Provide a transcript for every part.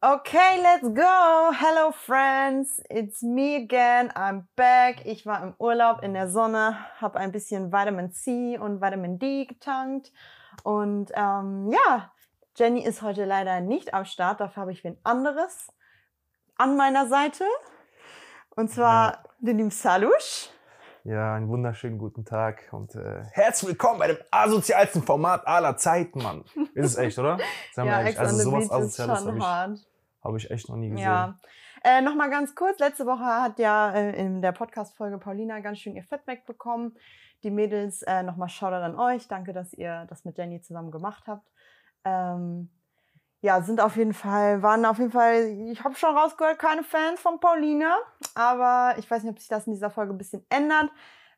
Okay, let's go. Hello, friends. It's me again. I'm back. Ich war im Urlaub in der Sonne, habe ein bisschen Vitamin C und Vitamin D getankt. Und ähm, ja, Jenny ist heute leider nicht am Start. Dafür habe ich wen anderes an meiner Seite. Und zwar Ja. den lieben Salush. Ja, einen wunderschönen guten Tag und äh, herzlich willkommen bei dem asozialsten Format aller Zeiten, Mann. Ist es echt, oder? Sag mal Ja, Ex also sowas Asoziales habe ich, hab ich echt noch nie gesehen. Ja. Äh, Nochmal ganz kurz, letzte Woche hat ja äh, in der Podcast-Folge Paulina ganz schön ihr Feedback bekommen. Die Mädels, äh, nochmal Shoutout an euch. Danke, dass ihr das mit Jenny zusammen gemacht habt. Ähm, ja, sind auf jeden Fall, waren auf jeden Fall, ich habe schon rausgehört, keine Fans von Paulina. Aber ich weiß nicht, ob sich das in dieser Folge ein bisschen ändert.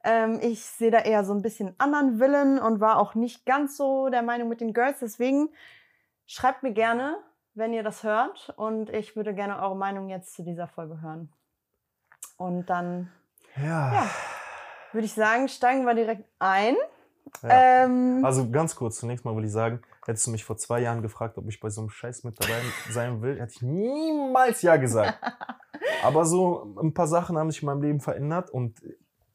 Ähm, ich sehe da eher so ein bisschen anderen Willen und war auch nicht ganz so der Meinung mit den Girls. Deswegen schreibt mir gerne, wenn ihr das hört. Und ich würde gerne eure Meinung jetzt zu dieser Folge hören. Und dann Ja. Ja. würde ich sagen, steigen wir direkt ein. ja. Ähm, Also ganz kurz, zunächst mal will ich sagen, hättest du mich vor zwei Jahren gefragt, ob ich bei so einem Scheiß mit dabei sein will, hätte ich niemals Ja gesagt. Aber so ein paar Sachen haben sich in meinem Leben verändert und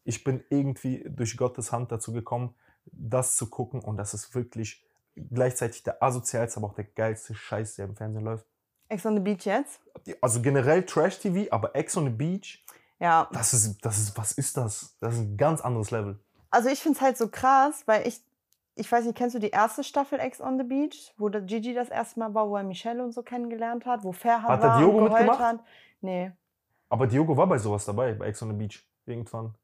ich bin irgendwie durch Gottes Hand dazu gekommen, das zu gucken und das ist wirklich gleichzeitig der asozialste, aber auch der geilste Scheiß, der im Fernsehen läuft. Ex on the Beach jetzt. Also generell Trash-TV, aber Ex on the Beach, Ja. das ist, das ist, was ist das? Das ist ein ganz anderes Level. Also ich finde es halt so krass, weil ich, ich weiß nicht, kennst du die erste Staffel Ex on the Beach, wo der Gigi das erste Mal war, wo er Michelle und so kennengelernt hat, wo Ferhan Hat war Diogo und geheult mitgemacht? hat? Nee. Aber Diogo war bei sowas dabei, bei Ex on the Beach, irgendwann.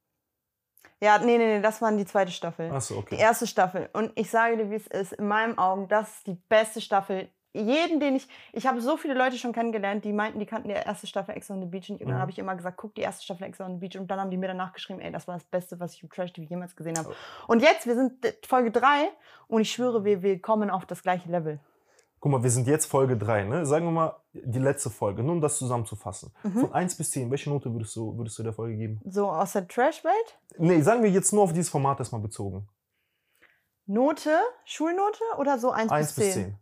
Ja, nee, nee, nee, das war die zweite Staffel. Achso, okay. Die erste Staffel. Und ich sage dir, wie es ist, in meinen Augen, das ist die beste Staffel. Jeden, den ich. Ich habe so viele Leute schon kennengelernt, die meinten, die kannten die erste Staffel Ex on the Beach. Und dann Mhm. habe ich immer gesagt, guck die erste Staffel Ex on the Beach. Und dann haben die mir danach geschrieben, ey, das war das Beste, was ich im Trash TV jemals gesehen habe. Oh. Und jetzt, wir sind Folge 3 und ich schwöre, wir, wir kommen auf das gleiche Level. Guck mal, wir sind jetzt Folge 3, ne? Sagen wir mal die letzte Folge, nur um das zusammenzufassen. Mhm. Von 1 bis 10, welche Note würdest du, würdest du der Folge geben? So aus der Trash-Welt. Nee, sagen wir jetzt nur auf dieses Format erstmal bezogen. Note, Schulnote oder so 1, 1 bis 10?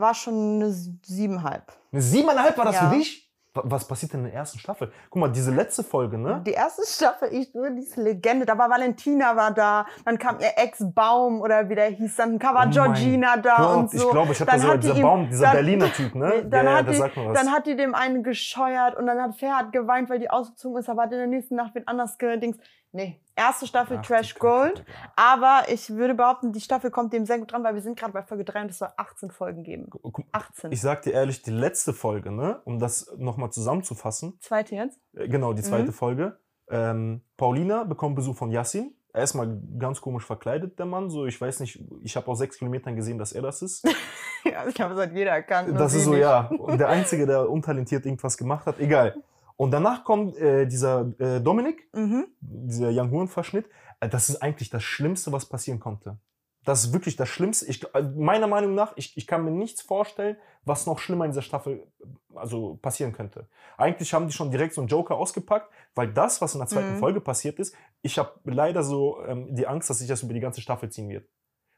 War schon eine 7,5. Eine 7,5 war das Ja. für dich? Wa- Was passiert denn in der ersten Staffel? Guck mal, diese letzte Folge, ne? Die erste Staffel, ich schwöre, diese Legende, da war Valentina war da, dann kam ihr Ex-Baum oder wie der hieß, dann kam war Oh Georgina da Gott, und so. ich glaube, ich habe Dann da sogar hat die dieser ihm- Baum, dieser dann- Berliner Typ, ne? Dann, der, hat die, sagt mir was. dann hat die dem einen gescheuert und dann hat Ferhat geweint, weil die ausgezogen ist, aber hat in der nächsten Nacht wen anders gedings. Nee, erste Staffel Ach, Trash Gold. Aber ich würde behaupten, die Staffel kommt dem sehr gut dran, weil wir sind gerade bei Folge 3 und es soll 18 Folgen geben. Guck, 18. Ich sag dir ehrlich, die letzte Folge, ne? Um das nochmal zusammenzufassen, Zweite jetzt? äh, genau, die zweite Mhm. Folge. Ähm, Paulina bekommt Besuch von Yassin. Erstmal ganz komisch verkleidet, der Mann. So, ich weiß nicht, ich habe auf sechs Kilometern gesehen, dass er das ist. ja, ich habe es hat jeder erkannt. Das ist so, nicht. ja. Und der Einzige, der untalentiert irgendwas gemacht hat, egal. Und danach kommt äh, dieser äh, Dominik, Mhm. dieser Young Huren-Verschnitt. Äh, das ist eigentlich das Schlimmste, was passieren konnte. Das ist wirklich das Schlimmste. Ich, äh, meiner Meinung nach, ich, ich kann mir nichts vorstellen, was noch schlimmer in dieser Staffel also passieren könnte. Eigentlich haben die schon direkt so einen Joker ausgepackt, weil das, was in der zweiten Mhm. Folge passiert ist, ich habe leider so ähm, die Angst, dass sich das über die ganze Staffel ziehen wird.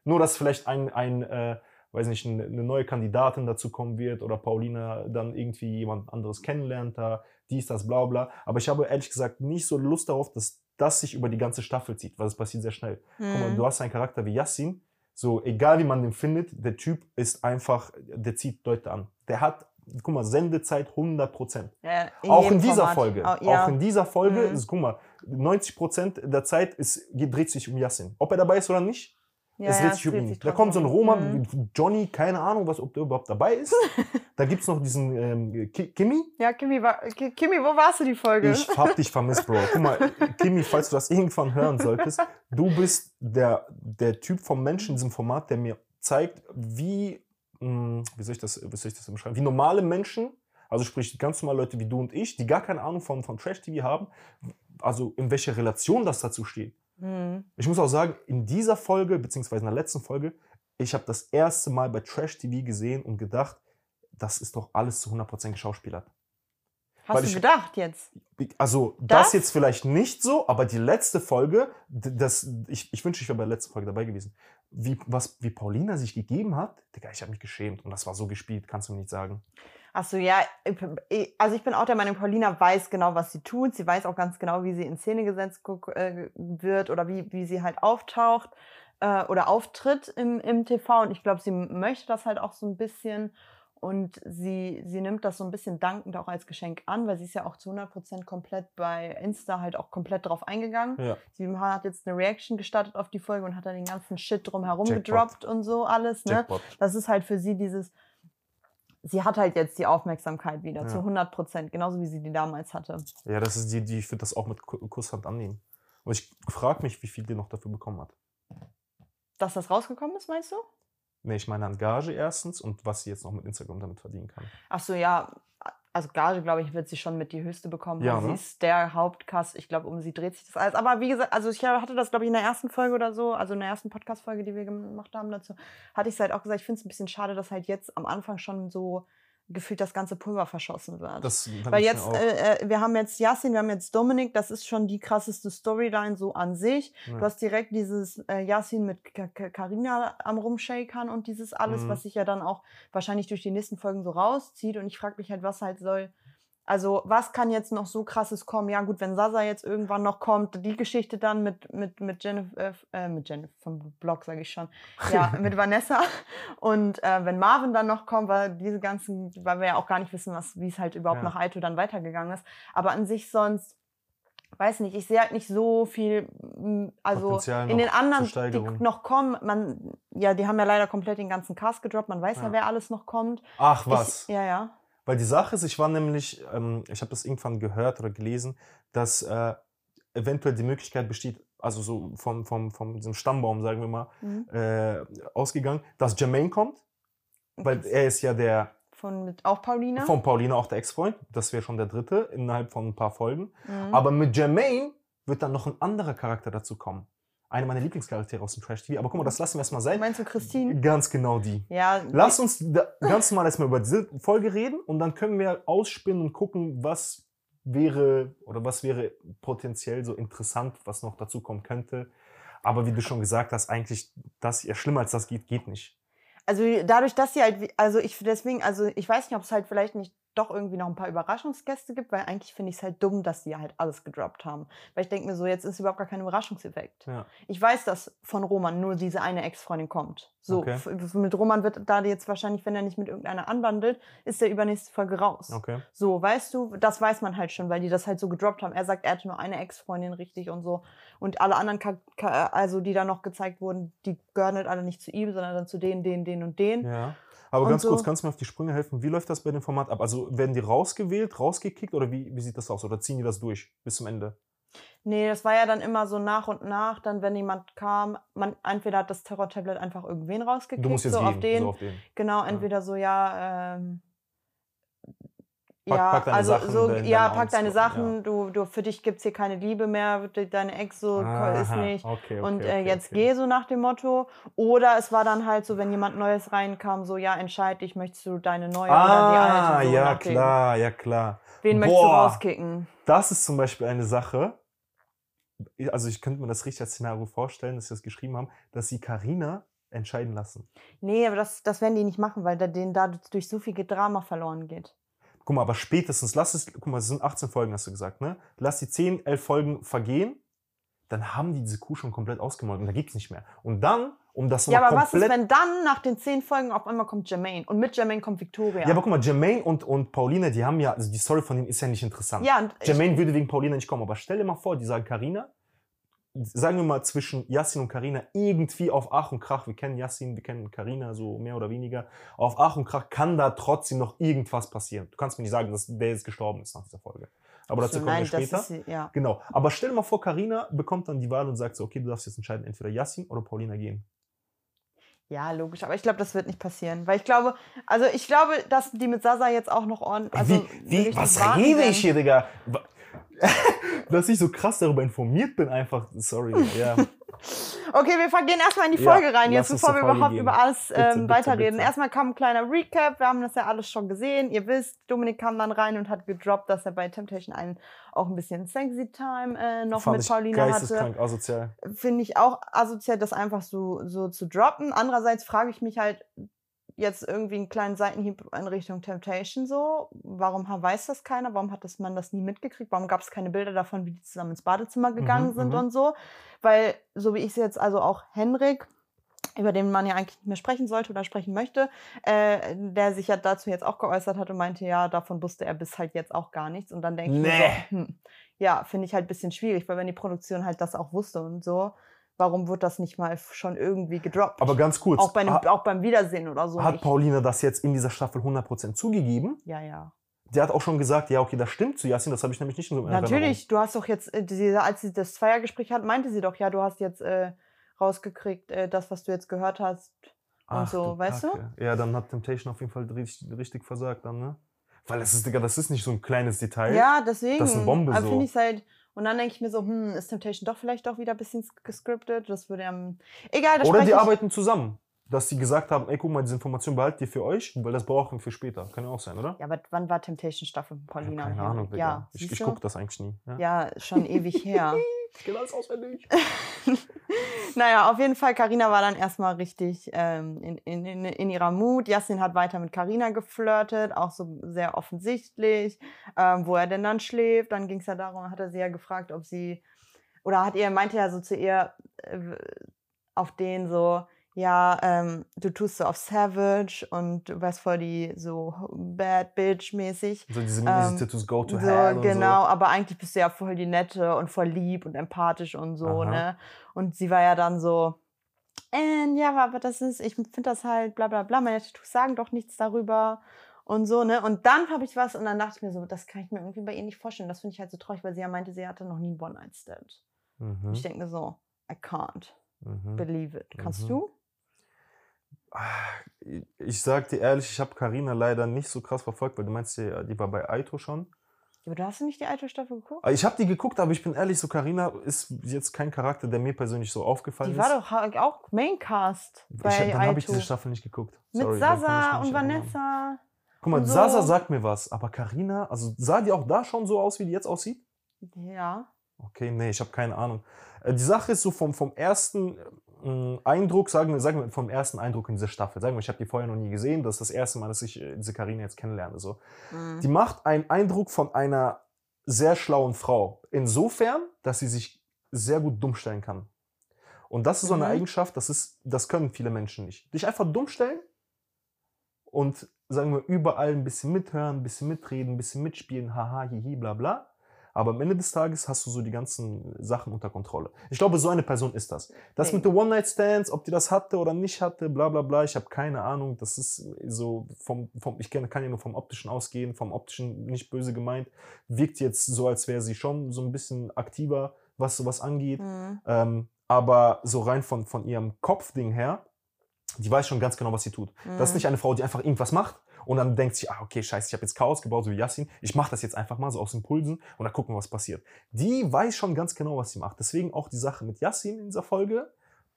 Nur, dass vielleicht ein, ein äh, weiß nicht, eine eine neue Kandidatin dazu kommen wird oder Paulina dann irgendwie jemand anderes kennenlernt, da dies, das, bla bla. Aber ich habe ehrlich gesagt nicht so Lust darauf, dass das sich über die ganze Staffel zieht, weil es passiert sehr schnell. Guck mal, Mhm. du hast einen Charakter wie Yassin, so egal wie man den findet, der Typ ist einfach, der zieht Leute an. Der hat, guck mal, Sendezeit 100 Prozent. Ja, Auch in dieser Format. Folge. Au- ja. Auch in dieser Folge Mhm. ist, guck mal, 90 Prozent der Zeit ist, dreht sich um Yassin. Ob er dabei ist oder nicht, Ja, es ja, dreht sich um ihn. Da kommt so ein. Roman, Mhm. Johnny, keine Ahnung, was, ob der überhaupt dabei ist. da gibt es noch diesen ähm, Ki- Kimi. Ja, Kimi, war, Ki- Kimi, wo warst du die Folge? Ich hab dich vermisst, Bro. Guck mal, Kimi, falls du das irgendwann hören solltest, du bist der, der Typ vom Menschen in diesem Format, der mir zeigt, wie, mh, wie, soll ich das, wie soll ich das beschreiben, wie normale Menschen, also sprich ganz normale Leute wie du und ich, die gar keine Ahnung von, von Trash-TV haben, also in welcher Relation das dazu steht. Hm. Ich muss auch sagen, in dieser Folge, beziehungsweise in der letzten Folge, ich habe das erste Mal bei Trash TV gesehen und gedacht, das ist doch alles zu 100% geschauspielert. Hast Weil du ich- gedacht jetzt? Also, das? Das? jetzt vielleicht nicht so, aber die letzte Folge, das, ich, ich wünschte, ich wäre bei der letzten Folge dabei gewesen. Wie, was, wie Paulina sich gegeben hat, Digga, ich habe mich geschämt und das war so gespielt, kannst du mir nicht sagen. Achso, ja, ich- also ich bin auch der Meinung, Paulina weiß genau, was sie tut. Sie weiß auch ganz genau, wie sie in Szene gesetzt äh, wird oder wie, wie sie halt auftaucht äh, oder auftritt im, im TV. Und ich glaube, sie möchte das halt auch so ein bisschen. Und sie, sie nimmt das so ein bisschen dankend auch als Geschenk an, weil sie ist ja auch zu 100% komplett bei Insta halt auch komplett drauf eingegangen. Ja. Sie hat jetzt eine Reaction gestartet auf die Folge und hat dann den ganzen Shit drumherum Jackpot. gedroppt und so alles. Ne? Jackpot. Das ist halt für sie dieses, sie hat halt jetzt die Aufmerksamkeit wieder Ja. zu 100 Prozent, genauso wie sie die damals hatte. Ja, das ist die, die ich würde das auch mit Ku- Kusshand annehmen. Und ich frage mich, wie viel die noch dafür bekommen hat. Dass das rausgekommen ist, meinst du? Nee, ich meine an Gage erstens und was sie jetzt noch mit Instagram damit verdienen kann. Ach so, ja, also Gage, glaube ich, wird sie schon mit die höchste bekommen, Ja, weil sie ne? ist der Hauptcast. Ich glaube, um sie dreht sich das alles. Aber wie gesagt, also ich hatte das, glaube ich, in der ersten Folge oder so, also in der ersten Podcast-Folge, die wir gemacht haben dazu, hatte ich es halt auch gesagt, ich finde es ein bisschen schade, dass halt jetzt am Anfang schon so gefühlt das ganze Pulver verschossen wird. Das Weil jetzt, äh, äh, wir haben jetzt Yasin, wir haben jetzt Dominik, das ist schon die krasseste Storyline so an sich. Ja. Du hast direkt dieses äh, Yasin mit Ka- Ka- Carina am Rumshakern und dieses alles, Mhm. was sich ja dann auch wahrscheinlich durch die nächsten Folgen so rauszieht. Und ich frage mich halt, was halt soll. Also, was kann jetzt noch so krasses kommen? Ja, gut, wenn Sasa jetzt irgendwann noch kommt, die Geschichte dann mit, mit, mit Jennifer, äh, mit Jennifer vom Blog, sage ich schon. Ja, mit Vanessa. Und äh, wenn Marvin dann noch kommt, weil diese ganzen, weil wir ja auch gar nicht wissen, was, wie es halt überhaupt Ja. nach Aito dann weitergegangen ist. Aber an sich sonst, weiß nicht, ich sehe halt nicht so viel, m, also Potenzial in den anderen, die noch kommen, man, ja, die haben ja leider komplett den ganzen Cast gedroppt, man weiß ja, Ja. wer alles noch kommt. Ach was. Ich, ja, ja. Weil die Sache ist, ich war nämlich, ähm, ich habe das irgendwann gehört oder gelesen, dass äh, eventuell die Möglichkeit besteht, also so vom, vom, vom diesem Stammbaum, sagen wir mal, Mhm. äh, ausgegangen, dass Jermaine kommt, weil Okay. er ist ja der Von mit, auch Paulina. von Paulina auch der Ex-Freund. Das wäre schon der dritte innerhalb von ein paar Folgen. Mhm. Aber mit Jermaine wird dann noch ein anderer Charakter dazu kommen. Eine meiner Lieblingscharaktere aus dem Trash-TV. Aber guck mal, das lassen wir erstmal sein. Meinst du Christine? Ganz genau die. Ja, Lass uns ganz normal erstmal über diese Folge reden und dann können wir ausspinnen und gucken, was wäre oder was wäre potenziell so interessant, was noch dazu kommen könnte. Aber wie du schon gesagt hast, eigentlich das ja schlimmer als das geht, geht nicht. Also dadurch, dass sie halt, also ich deswegen, also ich weiß nicht, ob es halt vielleicht nicht doch irgendwie noch ein paar Überraschungsgäste gibt, weil eigentlich finde ich es halt dumm, dass sie halt alles gedroppt haben. Weil ich denke mir so, jetzt ist überhaupt gar kein Überraschungseffekt. Ja. Ich weiß, dass von Roman nur diese eine Ex-Freundin kommt. So, Okay. mit Roman wird da jetzt wahrscheinlich, wenn er nicht mit irgendeiner anwandelt, ist der übernächste Folge raus. Okay. So, weißt du, das weiß man halt schon, weil die das halt so gedroppt haben. Er sagt, er hatte nur eine Ex-Freundin richtig und so. Und alle anderen, also die da noch gezeigt wurden, die gehören halt alle nicht zu ihm, sondern dann zu denen, denen, denen und denen. Ja. Aber ganz kurz, so- kannst du mir auf die Sprünge helfen? Wie läuft das bei dem Format ab? Also werden die rausgewählt, rausgekickt oder wie, wie sieht das aus? Oder ziehen die das durch bis zum Ende? Nee, das war ja dann immer so nach und nach, dann wenn jemand kam, man entweder hat das Terror-Tablet einfach irgendwen rausgekickt, Du musst jetzt so gehen, auf den. so auf den. Genau, entweder so, ja, ähm, Pack- ja, pack deine also Sachen so, in deine ja, pack deine Sachen, ja. du, du, für dich gibt es hier keine Liebe mehr, de- deine Ex so ist Aha, nicht. Okay, okay, und äh, okay, jetzt geh so nach dem Motto. Oder es war dann halt so, wenn jemand Neues reinkam, so, ja, entscheid dich, möchtest du deine neue oder die Ah, alte? So ja, klar, ja, klar. Wen möchtest du Boah. rauskicken? Das ist zum Beispiel eine Sache. Also ich könnte mir das richtig als Szenario vorstellen, dass sie das geschrieben haben, dass sie Karina entscheiden lassen. Nee, aber das, das werden die nicht machen, weil da denen dadurch so viel Drama verloren geht. Guck mal, aber spätestens, lass es, guck mal, es sind 18 Folgen, hast du gesagt, ne? Lass die 10, 11 Folgen vergehen, dann haben die diese Kuh schon komplett ausgemolken, da gibt's nicht mehr. Und dann, um das Ja, aber was ist, wenn dann nach den zehn Folgen auf einmal kommt Jermaine und mit Jermaine kommt Victoria? ja, aber guck mal, Jermaine und, und Paulina, die haben ja, also die Story von denen ist ja nicht interessant. Ja, und Jermaine würde wegen Paulina nicht kommen, aber stell dir mal vor, die sagen Karina, sagen wir mal zwischen Yassin und Karina irgendwie auf Ach und Krach, wir kennen Yassin, wir kennen Karina so mehr oder weniger, auf Ach und Krach kann da trotzdem noch irgendwas passieren. Du kannst mir nicht sagen, dass der jetzt gestorben ist nach dieser Folge. Aber dazu kommen wir später. ist, ja. Genau. Aber stell dir mal vor, Karina bekommt dann die Wahl und sagt so, okay, du darfst jetzt entscheiden, entweder Yassin oder Paulina gehen. ja, logisch. Aber ich glaube, das wird nicht passieren. Weil ich glaube, also ich glaube, dass die mit Sasa jetzt auch noch ordentlich. Also wie, wie, was rede ich hier, Digga? Dass ich so krass darüber informiert bin, einfach, sorry, ja. Okay, wir gehen erstmal in die Ja, Folge rein, lass jetzt bevor wir überhaupt gehen. über alles Bitte, ähm, bitte, weiterreden. bitte. Erstmal kam ein kleiner Recap, wir haben das ja alles schon gesehen. Ihr wisst, Dominik kam dann rein und hat gedroppt, dass er bei Temptation einen auch ein bisschen Sexy Time äh, noch Fand mit Paulina hatte. asozial. Finde ich auch asozial, das einfach so, so zu droppen. Andererseits frage ich mich halt, jetzt irgendwie einen kleinen Seitenhieb in Richtung Temptation so. Warum weiß das keiner? Warum hat das man das nie mitgekriegt? Warum gab es keine Bilder davon, wie die zusammen ins Badezimmer gegangen Mhm, sind mhm. und so? Weil, so wie ich es jetzt, also auch Henrik, über den man ja eigentlich nicht mehr sprechen sollte oder sprechen möchte, äh, der sich ja dazu jetzt auch geäußert hat und meinte, ja, davon wusste er bis halt jetzt auch gar nichts. Und dann denke ich Nee. so, hm, ja, finde ich halt ein bisschen schwierig, weil wenn die Produktion halt das auch wusste und so, warum wird das nicht mal schon irgendwie gedroppt? Aber ganz kurz, auch, bei einem, auch beim Wiedersehen oder so hat nicht. Paulina das jetzt in dieser Staffel 100% zugegeben? Ja, ja. Der hat auch schon gesagt, ja, okay, das stimmt zu Yasin, das habe ich nämlich nicht in so in Natürlich, du hast doch jetzt, äh, als sie das Zweiergespräch hat, meinte sie doch, ja, du hast jetzt äh, rausgekriegt, äh, das, was du jetzt gehört hast. Und so, weißt du? du? Ja, dann hat Temptation auf jeden Fall richtig, richtig versagt dann, ne? Weil das ist, Digga, das ist nicht so ein kleines Detail. Ja, deswegen. Das ist eine Bombe aber so. finde ich halt. Und dann denke ich mir so, hm, ist Temptation doch vielleicht doch wieder ein bisschen gescriptet? Das würde ja. Egal, das Oder die ich- arbeiten zusammen. Dass die gesagt haben, ey, guck mal, diese Information behaltet ihr für euch, weil das brauchen wir für später. Kann ja auch sein, oder? Ja, aber wann war Temptation Staffel von Paulina? Keine und Henrik? Ahnung, Digga. Ja, ich ich gucke das eigentlich nie. Ja. Ja, schon ewig her. Ich kenne alles auswendig. naja, auf jeden Fall, Karina war dann erstmal richtig ähm, in, in, in, in ihrer Mut. Jasmin hat weiter mit Karina geflirtet, auch so sehr offensichtlich, ähm, wo er denn dann schläft. Dann ging es ja darum, hat er sie ja gefragt, ob sie, oder hat ihr, meinte er so zu ihr, äh, auf den so, ja, ähm, du tust so auf Savage und du wärst voll die so Bad Bitch mäßig. So diese Ähm, Tattoos Go to So, Hell und genau, aber eigentlich bist du ja voll die Nette und voll lieb und empathisch und so, Aha. ne? Und sie war ja dann so, äh, ja, aber das ist, ich finde das halt bla bla bla, meine Tattoos sagen doch nichts darüber und so, ne? Und dann habe ich was und dann dachte ich mir so, das kann ich mir irgendwie bei ihr nicht vorstellen. Das finde ich halt so traurig, weil sie ja meinte, sie hatte noch nie einen One-Night-Stand. so. Und Mhm. Ich denke mir so, I can't Mhm. believe it. Kannst Mhm. du? Ich sag dir ehrlich, ich habe Karina leider nicht so krass verfolgt, weil du meinst, die, die war bei Aito schon. Aber du hast nicht die alte Staffel geguckt? Ich habe die geguckt, aber ich bin ehrlich, so Karina ist jetzt kein Charakter, der mir persönlich so aufgefallen Die ist. war doch auch Maincast bei ich, dann habe ich diese Staffel nicht geguckt. Mit Sorry, ich Sasa und nicht erinnern. Vanessa. Guck mal, so. Sasa sagt mir was, aber Karina, also sah die auch da schon so aus, wie die jetzt aussieht? Ja. Okay, nee, ich habe keine Ahnung. Äh, Die Sache ist so vom, vom ersten äh, Eindruck, sagen wir, sagen wir vom ersten Eindruck in dieser Staffel, sagen wir, ich habe die vorher noch nie gesehen, das ist das erste Mal, dass ich äh, diese Karina jetzt kennenlerne. So. Mhm. Die macht einen Eindruck von einer sehr schlauen Frau. Insofern, dass sie sich sehr gut dumm stellen kann. Und das ist so eine Mhm. Eigenschaft, das, ist, das können viele Menschen nicht. Dich einfach dumm stellen und sagen wir überall ein bisschen mithören, ein bisschen mitreden, ein bisschen mitspielen, haha, hihi, bla bla. Aber am Ende des Tages hast du so die ganzen Sachen unter Kontrolle. Ich glaube, so eine Person ist das. Das mit den One-Night-Stands, ob die das hatte oder nicht hatte, bla bla bla, ich habe keine Ahnung. Das ist so vom, vom ich kann, kann ja nur vom Optischen ausgehen, vom Optischen nicht böse gemeint. Wirkt jetzt so, als wäre sie schon so ein bisschen aktiver, was sowas angeht. Mhm. Ähm, aber so rein von, von ihrem Kopfding her, die weiß schon ganz genau, was sie tut. Das ist Mhm. nicht eine Frau, die einfach irgendwas macht und dann denkt sie, ah, okay, scheiße, ich habe jetzt Chaos gebaut, so wie Yassin. Ich mache das jetzt einfach mal so aus Impulsen und dann gucken wir, was passiert. Die weiß schon ganz genau, was sie macht. Deswegen auch die Sache mit Yassin in dieser Folge.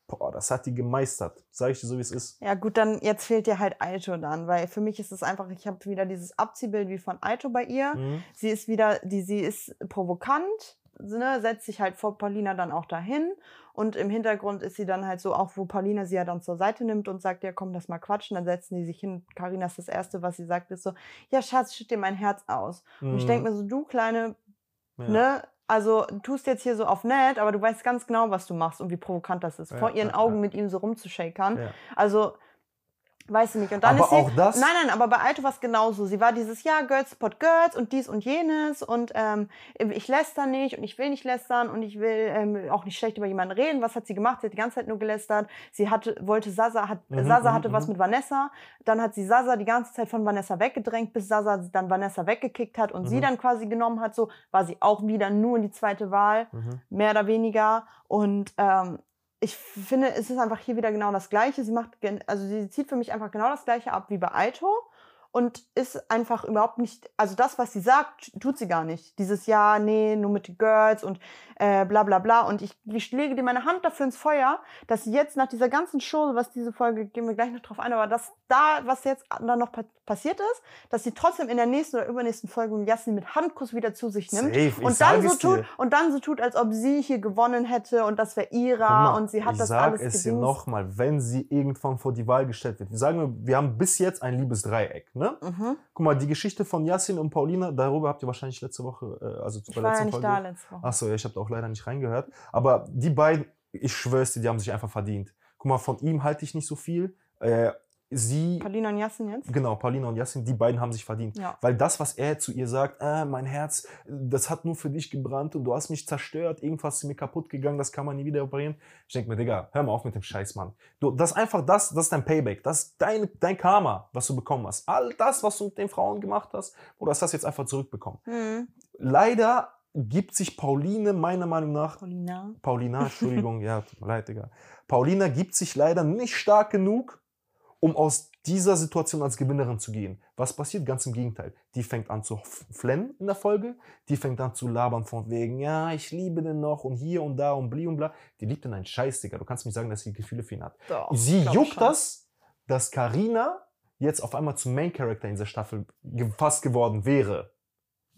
Boah, das hat die gemeistert. Sag ich dir so, wie es ist. Ja, gut, dann jetzt fehlt dir halt Aito dann, weil für mich ist es einfach, ich habe wieder dieses Abziehbild wie von Aito bei ihr. Mhm. Sie ist wieder, die, sie ist provokant, ne, setzt sich halt vor Paulina dann auch dahin. Und im Hintergrund ist sie dann halt so, auch wo Paulina sie ja dann zur Seite nimmt und sagt, ja komm, lass mal quatschen. Dann setzen die sich hin. Carina ist das Erste, was sie sagt, ist so, ja Schatz, schütt dir mein Herz aus. Und ich denke mir so, du kleine, ja. ne, also du tust jetzt hier so auf nett, aber du weißt ganz genau, was du machst und wie provokant das ist. Ja, Vor ihren ja, Augen mit ihm so rumzushakern. Ja. Also, weiß ich nicht. Und dann Aber ist sie, auch das- Nein, nein, aber bei Aito war es genauso. Sie war dieses, ja, Girls support Girls und dies und jenes und ähm, ich läster nicht und ich will nicht lästern und ich will ähm, auch nicht schlecht über jemanden reden. Was hat sie gemacht? Sie hat die ganze Zeit nur gelästert. Sie hatte, wollte Sasa, hat, Mhm, Sasa mhm, hatte was mhm. mit Vanessa. Dann hat sie Sasa die ganze Zeit von Vanessa weggedrängt, bis Sasa dann Vanessa weggekickt hat und sie Mhm. dann quasi genommen hat. So war sie auch wieder nur die zweite Wahl mehr oder weniger. Und ähm, ich finde, es ist einfach hier wieder genau das Gleiche. Sie macht, also sie zieht für mich einfach genau das Gleiche ab wie bei Aito. Und ist einfach überhaupt nicht, also das, was sie sagt, tut sie gar nicht. Dieses Ja, nee, nur mit den Girls und äh, bla bla bla. Und ich, ich lege dir meine Hand dafür ins Feuer, dass sie jetzt nach dieser ganzen Show, was diese Folge, gehen wir gleich noch drauf ein, aber dass da, was jetzt da noch pa passiert ist, dass sie trotzdem in der nächsten oder übernächsten Folge Jasmin mit Handkuss wieder zu sich nimmt Safe, ich und dann so tut dir. und dann so tut, als ob sie hier gewonnen hätte und das wäre ihrer mal, und sie hat ich das sag alles es dir nochmal, wenn sie irgendwann vor die Wahl gestellt wird. Wir sagen, wir, wir haben bis jetzt ein liebes Dreieck. Ne? Mhm. Guck mal, die Geschichte von Yassin und Paulina, darüber habt ihr wahrscheinlich letzte Woche, äh, also Ich war ja letzten nicht Folge. da letzte Woche. Achso, ja, ich habe da auch leider nicht reingehört. Aber die beiden, ich schwör's dir, die haben sich einfach verdient. Guck mal, von ihm halte ich nicht so viel. Äh, sie, Paulina und Jasmin jetzt? genau, Paulina und Yassin, die beiden haben sich verdient. Ja. Weil das, was er zu ihr sagt, äh, mein Herz, das hat nur für dich gebrannt und du hast mich zerstört, irgendwas ist mir kaputt gegangen, das kann man nie wieder reparieren. Ich denke mir, Digga, hör mal auf mit dem Scheiß, Mann. Du, das ist einfach das, das ist dein Payback, das ist dein, dein Karma, was du bekommen hast. All das, was du mit den Frauen gemacht hast, oder hast das jetzt einfach zurückbekommen. Mhm. Leider gibt sich Pauline meiner Meinung nach Paulina. Paulina, Entschuldigung, ja, tut mir leid, Digga. Paulina gibt sich leider nicht stark genug, um aus dieser Situation als Gewinnerin zu gehen. Was passiert? Ganz im Gegenteil. Die fängt an zu flennen in der Folge. Die fängt an zu labern von wegen, ja, ich liebe den noch und hier und da und bli und bla. Die liebt den einen Scheiß, Digga. Du kannst nicht sagen, dass sie Gefühle für ihn hat. Doch, Sie juckt schon. das, dass Karina jetzt auf einmal zum Main Character in dieser Staffel ge- fast geworden wäre.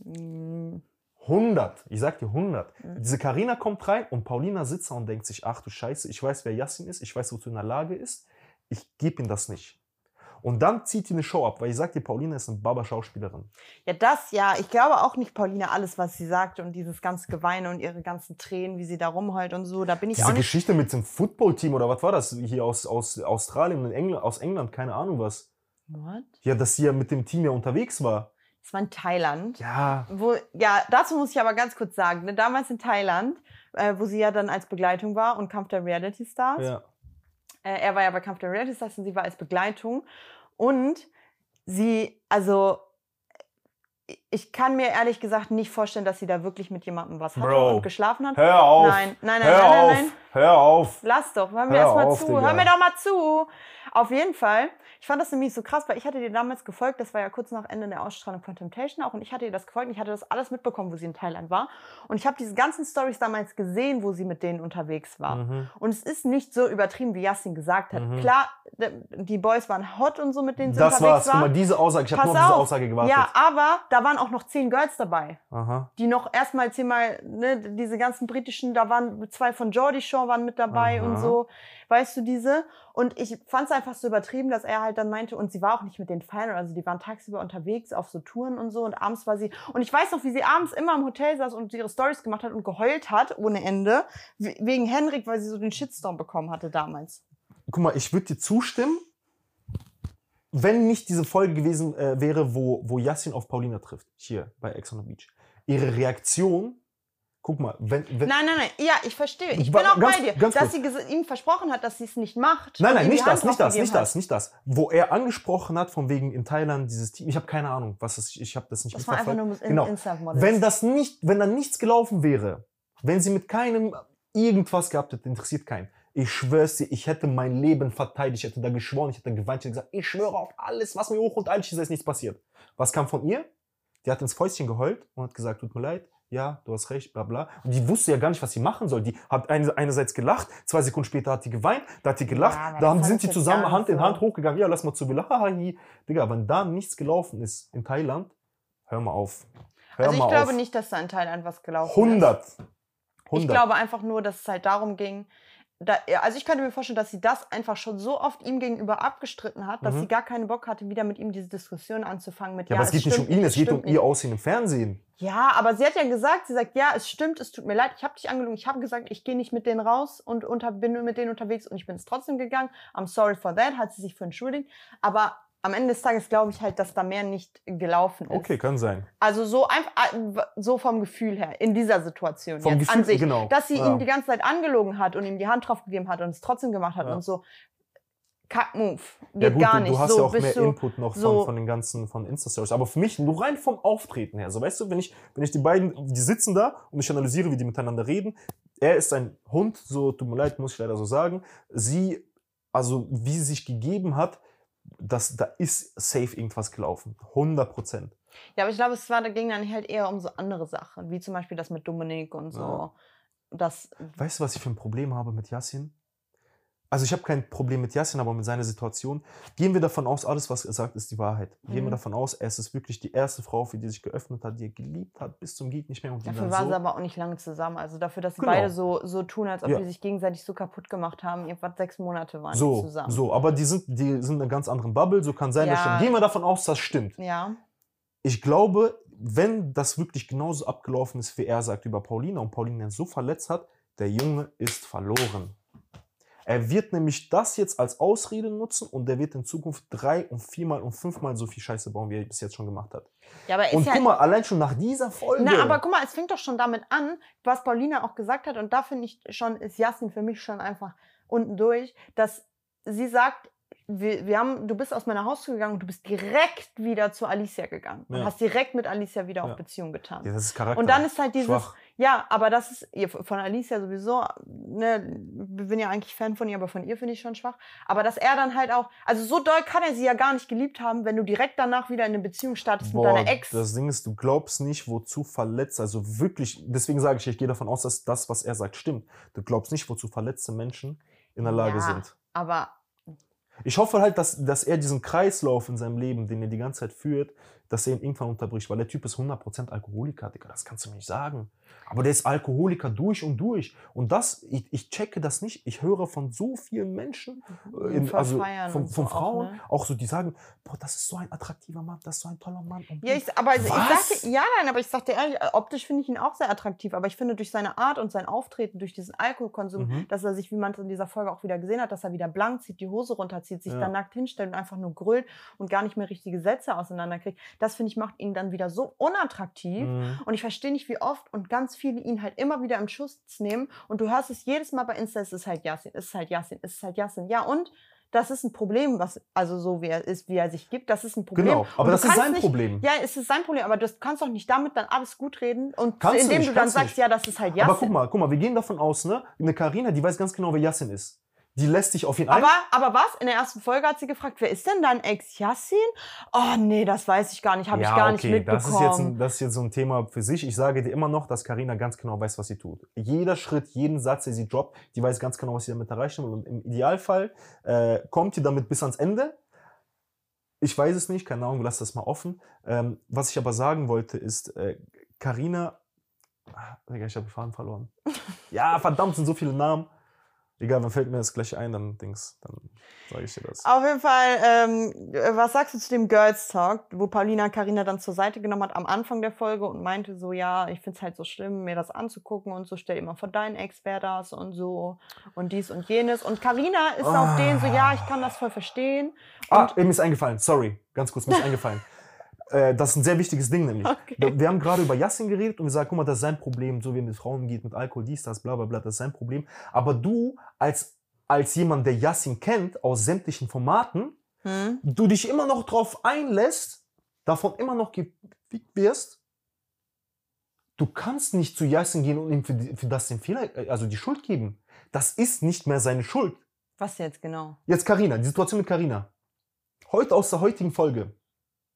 Mhm. 100. Ich sag dir 100. Mhm. Diese Karina kommt rein und Paulina sitzt da und denkt sich, ach du Scheiße, ich weiß, wer Yassin ist, ich weiß, wozu in der Lage ist. Ich gebe ihm das nicht. Und dann zieht die eine Show ab, weil ich sag dir, Paulina ist eine Baba-Schauspielerin. Ja, das ja. Ich glaube auch nicht, Paulina, alles, was sie sagt und dieses ganze Geweine und ihre ganzen Tränen, wie sie da rumheult und so, da bin ich Diese auch nicht. Geschichte mit dem Football-Team oder was war das hier aus, aus Australien, in England, aus England, keine Ahnung was. What? Ja, dass sie ja mit dem Team ja unterwegs war. Das war in Thailand. Ja, Wo, ja, dazu muss ich aber ganz kurz sagen, ne, damals in Thailand, äh, wo sie ja dann als Begleitung war und Kampf der Reality Stars. ja. Äh, er war ja bei Kampf der Reality Stars und sie war als Begleitung. Und sie, also, ich kann mir ehrlich gesagt nicht vorstellen, dass sie da wirklich mit jemandem was hatte Bro. und geschlafen hat. Hör auf. Nein, nein, nein, Hör nein, nein, auf. nein. Hör auf. Lass doch, hör mir Hör erst mal auf, zu. Digga. Hör mir doch mal zu. Auf jeden Fall. Ich fand das nämlich so krass, weil ich hatte dir damals gefolgt, das war ja kurz nach Ende der Ausstrahlung von Temptation auch und ich hatte ihr das gefolgt und ich hatte das alles mitbekommen, wo sie in Thailand war und ich habe diese ganzen Stories damals gesehen, wo sie mit denen unterwegs war. Mhm. Und es ist nicht so übertrieben, wie Yassin gesagt hat. Mhm. Klar, die Boys waren hot und so, mit denen sie Das unterwegs war's. Guck mal, diese Aussage, ich habe nur auf diese. Aussage gewartet. ja, aber da waren auch noch zehn Girls dabei Aha. die noch erstmal zehnmal, ne, diese ganzen britischen, da waren zwei von Geordie Shore waren mit dabei Aha. und so, weißt du diese? Und ich fand es einfach so übertrieben, dass er halt dann meinte, und sie war auch nicht mit den Feiern, also die waren tagsüber unterwegs auf so Touren und so und abends war sie, und ich weiß noch, wie sie abends immer im Hotel saß und ihre Stories gemacht hat und geheult hat, ohne Ende, we- wegen Henrik, weil sie so den Shitstorm bekommen hatte damals. Guck mal, ich würde dir zustimmen, wenn nicht diese Folge gewesen äh, wäre, wo, wo Yassin auf Paulina trifft, hier bei Ex on the Beach. Ihre Reaktion, guck mal, wenn. wenn Nein, nein, nein, ja, ich verstehe. Ich bin auch ganz- bei dir, ganz dass kurz. sie ihm versprochen hat, dass sie es nicht macht. Nein, nein, nicht das, nicht das, nicht hat. das, nicht das. Wo er angesprochen hat, von wegen in Thailand dieses Team. Ich habe keine Ahnung, was es Ich habe das nicht Das war einfach nur Genau. Wenn das nicht, wenn da nichts gelaufen wäre, wenn sie mit keinem irgendwas gehabt hätte, interessiert keinen. Ich schwör's dir, ich hätte mein Leben verteidigt, ich hätte da geschworen, ich hätte geweint, ich hätte gesagt, ich schwöre auf alles, was mir hoch und eilig ist, ist nichts passiert. Was kam von ihr? Die hat ins Fäustchen geheult und hat gesagt, tut mir leid, ja, du hast recht, bla bla. Und die wusste ja gar nicht, was sie machen soll. Die hat eine, einerseits gelacht, zwei Sekunden später hat die geweint, da hat die gelacht, Ja, da haben, sind die jetzt zusammen Hand in. Hand hochgegangen, ja, lass mal zu Villa, haha, hi. Digga, wenn da nichts gelaufen ist in Thailand, hör mal auf. Hör Also ich glaube auf. nicht, dass da in Thailand was gelaufen 100. ist. 100. Ich glaube einfach nur, dass es halt darum ging, da, also ich könnte mir vorstellen, dass sie das einfach schon so oft ihm gegenüber abgestritten hat, dass Mhm. sie gar keinen Bock hatte, wieder mit ihm diese Diskussion anzufangen mit ja, aber es geht nicht um ihn, es geht um ihr Aussehen im Fernsehen. Ja, aber sie hat ja gesagt, sie sagt, ja, es stimmt, es tut mir leid, ich habe dich angelogen, ich habe gesagt, ich gehe nicht mit denen raus und unter, bin mit denen unterwegs und ich bin es trotzdem gegangen. I'm sorry for that, hat sie sich für entschuldigt. Aber am Ende des Tages glaube ich halt, dass da mehr nicht gelaufen ist. Okay, kann sein. Also so einfach, so vom Gefühl her, in dieser Situation Vom jetzt Gefühl, an sich. genau. Dass sie Ja. ihm die ganze Zeit angelogen hat und ihm die Hand drauf gegeben hat und es trotzdem gemacht hat Ja. und so. Kack-Move. Geht Ja gut, gar nicht. du hast so ja auch mehr Input noch so- von, von den ganzen von Insta-Stories. Aber für mich, nur rein vom Auftreten her, so weißt du, wenn ich, wenn ich die beiden, die sitzen da und ich analysiere, wie die miteinander reden, er ist ein Hund, so tut mir leid, muss ich leider so sagen. Sie, also wie sie sich gegeben hat, das, da ist safe irgendwas gelaufen. 100 Prozent. Ja, aber ich glaube, es war, da ging dann halt eher um so andere Sachen, wie zum Beispiel das mit Dominik und so. Ja. Das, Weißt du, was ich für ein Problem habe mit Yassin? Also ich habe kein Problem mit Yassin, aber mit seiner Situation. Gehen wir davon aus, alles, was er sagt, ist die Wahrheit. Gehen Mhm. wir davon aus, es ist wirklich die erste Frau, für die sich geöffnet hat, die er geliebt hat, bis zum Geht nicht mehr. Und dafür waren so, sie aber auch nicht lange zusammen. Also dafür, dass sie Genau. beide so, so tun, als ob Ja. die sich gegenseitig so kaputt gemacht haben. Irgendwas sechs Monate waren so, zusammen. so, aber die sind, die sind in einer ganz anderen Bubble, so kann sein, das Ja. stimmt. Gehen wir davon aus, das stimmt. Ja. Ich glaube, wenn das wirklich genauso abgelaufen ist, wie er sagt über Paulina und Paulina so verletzt hat, der Junge ist verloren. Er wird nämlich das jetzt als Ausrede nutzen und der wird in Zukunft drei und viermal und fünfmal so viel Scheiße bauen, wie er bis jetzt schon gemacht hat. Ja, aber Und ja. guck mal, allein schon nach dieser Folge. Na, aber guck mal, es fängt doch schon damit an, was Paulina auch gesagt hat, und da finde ich schon, ist Jasmin für mich schon einfach unten durch, dass sie sagt, wir, wir haben, du bist aus meiner Haustür gegangen und du bist direkt wieder zu Alicia gegangen und Ja. hast direkt mit Alicia wieder Ja. auf Beziehung getan. ja, das ist Charakter. Und dann ist halt dieses, Schwach. Ja, aber das ist ihr- von Alicia sowieso, ne, bin ja eigentlich Fan von ihr, aber von ihr finde ich schon schwach. Aber dass er dann halt auch, also so doll kann er sie ja gar nicht geliebt haben, wenn du direkt danach wieder in eine Beziehung startest mit Boah, deiner Ex. das Ding ist, du glaubst nicht, wozu verletzt, also wirklich, deswegen sage ich, ich gehe davon aus, dass das, was er sagt, stimmt. Du glaubst nicht, wozu verletzte Menschen in der Lage Ja. sind. Aber Ich hoffe halt, dass, dass er diesen Kreislauf in seinem Leben, den er die ganze Zeit führt, dass er ihn irgendwann unterbricht, weil der Typ ist 100% Alkoholiker, Digga, das kannst du mir nicht sagen. Aber der ist Alkoholiker durch und durch. Und das, ich, ich checke das nicht. Ich höre von so vielen Menschen, äh, in, also von, von so auch, Frauen, ne? auch so, die sagen, boah, das ist so ein attraktiver Mann, das ist so ein toller Mann. Und Ja, ich, aber ich Was? sag dir, ja, nein, aber ich sag dir ehrlich, äh, optisch finde ich ihn auch sehr attraktiv, aber ich finde durch seine Art und sein Auftreten, durch diesen Alkoholkonsum, Mhm. dass er sich, wie man es in dieser Folge auch wieder gesehen hat, dass er wieder blank zieht, die Hose runterzieht, sich Ja. dann nackt hinstellt und einfach nur grölt und gar nicht mehr richtige Sätze auseinanderkriegt, das finde ich macht ihn dann wieder so unattraktiv. Mhm. Und ich verstehe nicht, wie oft und ganz viele ihn halt immer wieder im Schuss nehmen. Und du hörst es jedes Mal bei Insta, es ist halt Yasin, es ist halt Yasin, es ist halt Yasin. Ja, und das ist ein Problem, was, also so wie er ist, wie er sich gibt, das ist ein Problem. Genau, aber du das ist sein nicht, Problem. Ja, es ist sein Problem, aber du kannst doch nicht damit dann alles gut reden und Kannst du indem nicht, du dann du sagst, nicht. ja, das ist halt Yasin. Aber guck mal, guck mal, wir gehen davon aus, ne? Eine Karina, die weiß ganz genau, wer Yassin ist. Die lässt sich auf ihn ein. Aber, aber was? In der ersten Folge hat sie gefragt, wer ist denn dein Ex Yassin? Oh nee, das weiß ich gar nicht, habe ich gar nicht mitbekommen. Das ist, jetzt ein, das ist jetzt so ein Thema für sich. Ich sage dir immer noch, dass Karina ganz genau weiß, was sie tut. Jeder Schritt, jeden Satz, den sie droppt, die weiß ganz genau, was sie damit erreichen will. Und im Idealfall äh, kommt sie damit bis ans Ende. Ich weiß es nicht, keine Ahnung, lass das mal offen. Ähm, was ich aber sagen wollte, ist, äh, Karina. Digga, ich habe den Faden verloren. ja, verdammt, sind so viele Namen. Egal, dann fällt mir das gleich ein, dann Dings, dann sage ich dir das. Auf jeden Fall, ähm, was sagst du zu dem Girls Talk, wo Paulina Karina dann zur Seite genommen hat am Anfang der Folge und meinte so, ja, ich finde es halt so schlimm, mir das anzugucken und so, stell mal vor, dein Ex wäre das und so und dies und jenes. Und Karina ist auf Ah. den so, ja, ich kann das voll verstehen. Ah, Und- äh, mir ist eingefallen, sorry, ganz kurz, mir ist eingefallen. Äh, das ist ein sehr wichtiges Ding nämlich. Okay. Wir, wir haben gerade über Yassin geredet und gesagt, guck mal, das ist sein Problem, so wie er mit Frauen geht, mit Alkohol, dies, das, bla bla bla, das ist sein Problem. Aber du, als, als jemand, der Yassin kennt, aus sämtlichen Formaten, Hm? du dich immer noch drauf einlässt, davon immer noch gefickt wirst, du kannst nicht zu Yassin gehen und ihm für, für das den Fehler, äh, also die Schuld geben. Das ist nicht mehr seine Schuld. Was jetzt genau? Jetzt Karina, die Situation mit Karina. Heute aus der heutigen Folge.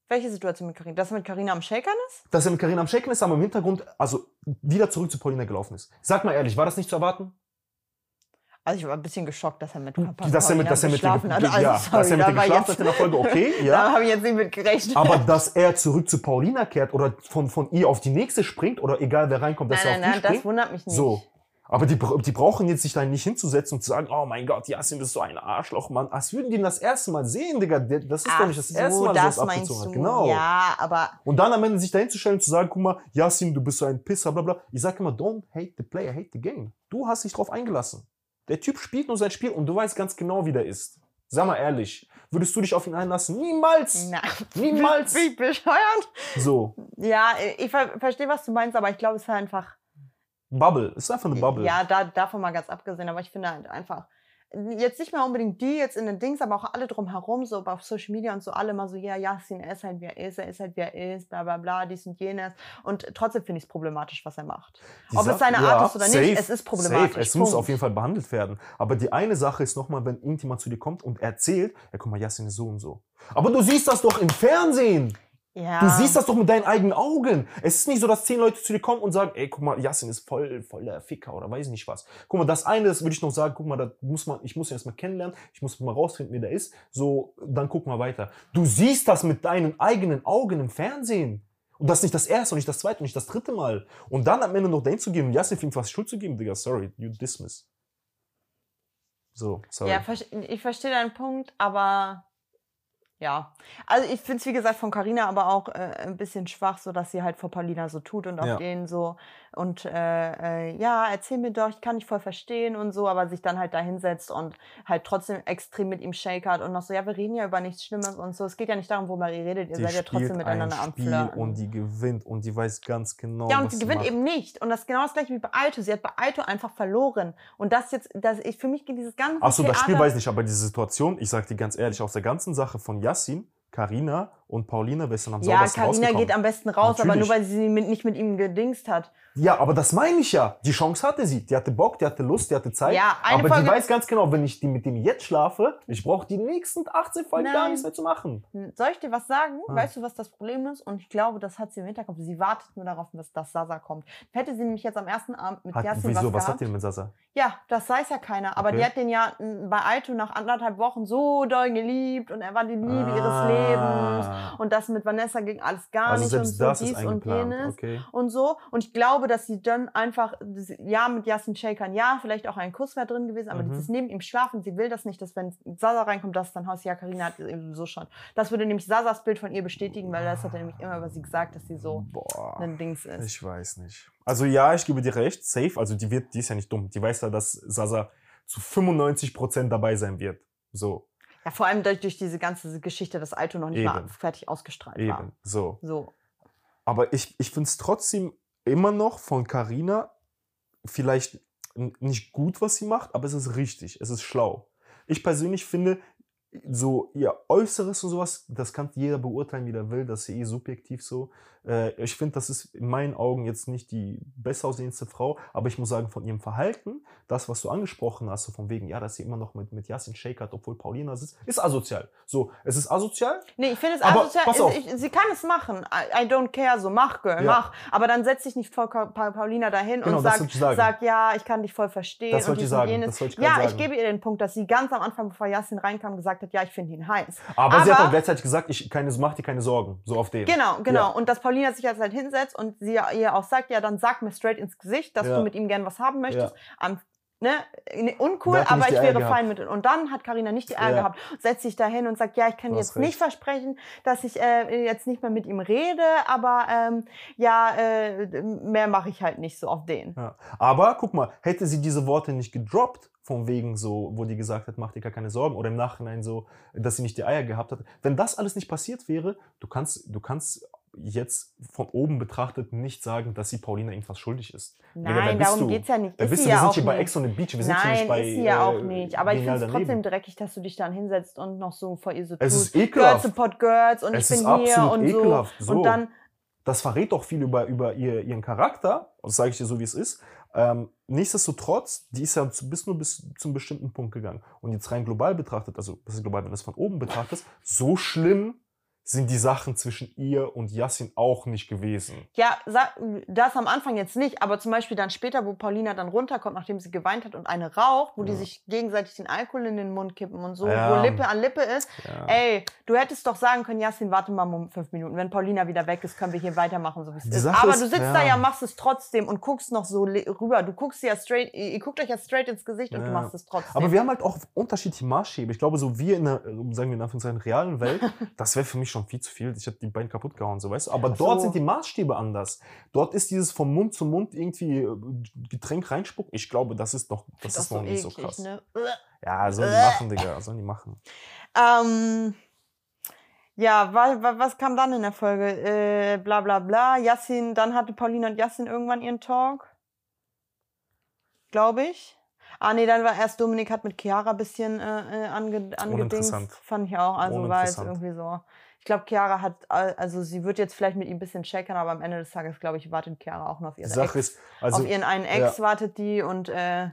Welche Situation mit Karina? Das mit Karina am Shakern ist? Dass er mit Karina am Shaken ist, aber im Hintergrund, also wieder zurück zu Paulina gelaufen ist. Sag mal ehrlich, war das nicht zu erwarten? Also ich war ein bisschen geschockt, dass er mit Papa dass er mit, dass er mit geschlafen hat. Also, ja, sorry, dass er mit da geschlafen hat in der Folge, okay, Da ja. habe ich jetzt nicht mit gerechnet. Aber dass er zurück zu Paulina kehrt oder von, von ihr auf die nächste springt oder egal wer reinkommt, dass nein, er nein, auf nein, die springt. das wundert mich nicht. So. Aber die, die brauchen jetzt sich da nicht hinzusetzen und zu sagen, oh mein Gott, Yasin ist so ein Arschloch, Mann. Als würden die ihn das erste Mal sehen, Digga. Das ist doch nicht das erste Mal, dass er das meinst abgezogen hat. Genau. Ja, aber Und dann am Ende sich dahin zu stellen und zu sagen, guck mal, Yasin, du bist so ein Pisser, bla bla. Ich sage immer, don't hate the player, hate the game. Du hast dich drauf eingelassen. Der Typ spielt nur sein Spiel und du weißt ganz genau, wie der ist. Sag mal ehrlich, würdest du dich auf ihn einlassen? Niemals! na, Niemals! Ich bescheuert? So, Ja, ich ver verstehe, was du meinst, aber ich glaube, es ist einfach. Bubble. Ist einfach eine Bubble. Ja, da, davon mal ganz abgesehen, aber ich finde halt einfach, jetzt nicht mal unbedingt die jetzt in den Dings, aber auch alle drumherum, so auf Social Media und so, alle mal so, ja, Yasin, er ist halt, wie er ist, er ist halt, wie er ist, bla, bla, bla, dies und jenes. Und trotzdem finde ich es problematisch, was er macht. Die Ob es seine ja, Art ist oder safe, nicht, es ist problematisch. Safe. Es muss Punkt. auf jeden Fall behandelt werden. Aber die eine Sache ist nochmal, wenn irgendjemand zu dir kommt und erzählt, ja, guck mal, Yasin ist so und so. Aber du siehst das doch im Fernsehen. Ja. Du siehst das doch mit deinen eigenen Augen. Es ist nicht so, dass zehn Leute zu dir kommen und sagen, ey, guck mal, Yasin ist voll, voll der Ficker oder weiß ich nicht was. Guck mal, das eine, das würde ich noch sagen, guck mal, da muss man, ich muss ihn erst mal kennenlernen, ich muss mal rausfinden, wie der ist. So, dann guck mal weiter. Du siehst das mit deinen eigenen Augen im Fernsehen. Und das nicht das erste und nicht das zweite und nicht das dritte Mal. Und dann am Ende noch dahin zu gehen und Yasin für was Schuld zu geben, Digga, sorry, you dismiss. So, sorry. Ja, ich verstehe deinen Punkt, aber ja. Also ich finde es, wie gesagt, von Carina aber auch äh, ein bisschen schwach, so dass sie halt vor Paulina so tut und auf Ja. den so und äh, äh, ja, erzähl mir doch, ich kann dich voll verstehen und so, aber sich dann halt da hinsetzt und halt trotzdem extrem mit ihm shakert und noch so, ja, wir reden ja über nichts Schlimmes und so. Es geht ja nicht darum, worüber ihr redet, ihr die seid ja trotzdem miteinander ein am Spiel Flirten. und die gewinnt und die weiß ganz genau, Ja, und sie gewinnt macht. eben nicht. Und das ist genau das gleiche wie bei Aito. Sie hat bei Aito einfach verloren. Und das jetzt, das, ich, für mich geht dieses ganze Achso, das Spiel weiß ich nicht, aber diese Situation, ich sag dir ganz ehrlich, aus der ganzen Sache von Yassin, Karina und Paulina, wer ist denn am Ja, saubersten Karina rausgekommen? geht am besten raus, aber nur Natürlich. weil sie mit, nicht mit ihm gedingst hat. Ja, aber das meine ich ja. Die Chance hatte sie. Die hatte Bock, die hatte Lust, die hatte Zeit. Ja, eine aber Folge- die weiß ganz genau, wenn ich die mit dem jetzt schlafe, ich brauche die nächsten 18 Folgen gar nichts mehr zu machen. Soll ich dir was sagen? Ah. Weißt du, was das Problem ist? Und ich glaube, das hat sie im Hinterkopf. Sie wartet nur darauf, dass das Sasa kommt. Hätte sie nämlich jetzt am ersten Abend mit Hat, Yasin wieso, was hat die denn mit Sasa? Ja, das weiß ja keiner. Aber Okay. die hat den ja bei Aito nach anderthalb Wochen so doll geliebt und er war die Liebe ihres Lebens. Und das mit Vanessa ging alles gar Also nicht und so dies und jenes. Okay. und so. Und ich glaube, dass sie dann einfach, ja, mit Yasin Shakern, ja, vielleicht auch ein Kuss wäre drin gewesen, aber Mhm. dieses neben ihm schlafen, sie will das nicht, dass wenn Sasa reinkommt, dass dann Haus, ja, Karina hat eben so schon. Das würde nämlich Sasas Bild von ihr bestätigen, weil das hat er nämlich immer über sie gesagt, dass sie so Boah. ein Dings ist. Ich weiß nicht. Also ja, ich gebe dir recht, safe. Also die wird, die ist ja nicht dumm. Die weiß ja, dass Sasa zu 95% dabei sein wird. So, Ja, vor allem durch, durch diese ganze Geschichte, dass Aito noch nicht mal Eben. fertig ausgestrahlt war. eben. So. So. Aber ich, ich finde es trotzdem immer noch von Carina vielleicht nicht gut, was sie macht, aber es ist richtig, es ist schlau. Ich persönlich finde, so ihr Äußeres und sowas, das kann jeder beurteilen, wie er will, das ist eh subjektiv so. Äh, ich finde, das ist in meinen Augen jetzt nicht die besser aussehendste Frau, aber ich muss sagen, von ihrem Verhalten, das, was du angesprochen hast, so von wegen, ja, dass sie immer noch mit, mit Yasin shakert, obwohl Paulina sitzt, ist asozial. So, es ist asozial, Nee, ich finde es asozial. pass auf. Ich, ich, sie kann es machen. I, I don't care, so mach, Girl, Ja. mach. Aber dann setz dich nicht vor Pa- Pa- Paulina dahin Genau, und sag, ich sagen. sag, ja, ich kann dich voll verstehen. Das und wollte ich sagen, jenes. das wollte ich ja, gerade ich sagen. gebe ihr den Punkt, dass sie ganz am Anfang, bevor Yasin reinkam, gesagt hat, ja, ich finde ihn heiß. aber, sie hat Aber- auch gleichzeitig gesagt, ich keine, mach dir keine Sorgen, so auf den. Genau, genau. Ja. Und dass Paulina sich jetzt halt hinsetzt und sie ihr auch sagt, ja, dann sag mir straight ins Gesicht, dass Ja. du mit ihm gern was haben möchtest. Ja. Am, ne, ne, uncool, aber nicht ich wäre gehabt. fein mit. Und dann hat Karina nicht die Eier Ja. gehabt, setzt sich dahin und sagt, ja, ich kann jetzt nicht recht. versprechen, dass ich äh, jetzt nicht mehr mit ihm rede, aber ähm, ja, äh, mehr mache ich halt nicht so auf den. Ja. Aber guck mal, hätte sie diese Worte nicht gedroppt, von wegen so, wo die gesagt hat, mach dir gar keine Sorgen, oder im Nachhinein so, dass sie nicht die Eier gehabt hat. Wenn das alles nicht passiert wäre, du kannst, du kannst jetzt von oben betrachtet nicht sagen, dass sie Paulina irgendwas schuldig ist. Nein, darum du- geht's ja nicht. Da Ist bist du, wir sind hier bei. Ex on the Beach, wir sind hier nicht bei ist sie ja auch äh, nicht. Aber ich finde es trotzdem dreckig, dass du dich dann hinsetzt und noch so vor ihr so Es tust. ist ekelhaft. Girls support Girls und Es ich ist bin hier absolut und ekelhaft. so. So. Und dann, das verrät doch viel über, über ihr, ihren Charakter. Das sage ich dir so, wie es ist. Ähm, nichtsdestotrotz, die ist ja bis nur bis zum bestimmten Punkt gegangen. Und jetzt rein global betrachtet, also das ist global, wenn du es von oben betrachtest, so schlimm sind die Sachen zwischen ihr und Yassin auch nicht gewesen. ja, das am Anfang jetzt nicht, aber zum Beispiel dann später, wo Paulina dann runterkommt, nachdem sie geweint hat und eine raucht, wo die Ja. sich gegenseitig den Alkohol in den Mund kippen und so, Ja. wo Lippe an Lippe ist. Ja. Ey, du hättest doch sagen können, Jasmin, warte mal um fünf Minuten. Wenn Paulina wieder weg ist, können wir hier weitermachen, so wie es Die ist. Aber du sitzt da ja, machst es trotzdem und guckst noch so rüber. Du guckst ja straight, ihr, guckt euch ja straight ins Gesicht und du machst es trotzdem. Aber wir haben halt auch unterschiedliche Maßstäbe. Ich glaube, so wir in der, sagen wir in Anführungszeichen, realen Welt, das wäre für mich schon viel zu viel. Ich hätte die Beine kaputt gehauen, so weißt du. Aber Ach dort so. sind die Maßstäbe anders. Dort ist dieses vom Mund zu Mund irgendwie äh, Getränk reinspucken. Ich glaube, das ist noch, das Das ist noch nicht so eklig, krass. Ne? Ja, sollen die machen, Digga. Sollen die machen. Ähm, ja, wa, wa, was kam dann in der Folge? Äh, bla bla bla. Yassin, dann hatte Paulina und Yassin irgendwann ihren Talk. Glaube ich. Ah, nee, dann war erst Dominik hat mit Chiara ein bisschen äh, äh ange. Uninteressant. Fand ich auch. Also war jetzt irgendwie so. Ich glaube, Chiara hat, also sie wird jetzt vielleicht mit ihm ein bisschen shakern, aber am Ende des Tages, glaube ich, wartet Chiara auch noch auf ihre Sache Ex. ist, also auf ihren einen Ex wartet die und äh,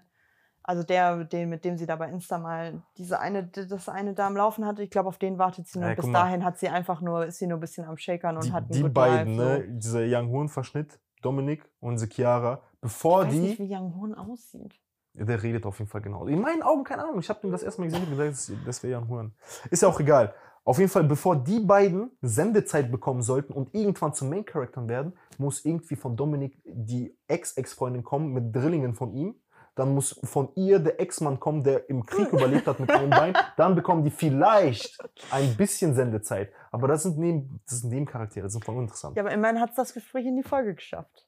also der, den, mit dem sie da bei Insta mal diese eine, das eine da am Laufen hatte, ich glaube, auf den wartet sie nur. Ja, Bis guck mal. dahin hat sie einfach nur, ist sie nur ein bisschen am Shakern und die, hat einen die beiden, Life, ne, dieser Young Horn Verschnitt, Dominik und diese Chiara, bevor Ich weiß die, nicht, wie Young Hoon aussieht. der redet auf jeden Fall genau. In meinen Augen, keine Ahnung, ich habe ihm das erste Mal gesehen und gedacht, das, wäre Young Horn. Ist ja auch egal. Auf jeden Fall, bevor die beiden Sendezeit bekommen sollten und irgendwann zu Main Charactern werden, muss irgendwie von Dominik die Ex-Ex-Freundin kommen mit Drillingen von ihm. Dann muss von ihr der Ex-Mann kommen, der im Krieg überlebt hat mit einem Bein. Dann bekommen die vielleicht ein bisschen Sendezeit. Aber das sind, neben, das sind Nebencharaktere, das sind voll uninteressant. Ja, aber immerhin hat es das Gespräch in die Folge geschafft.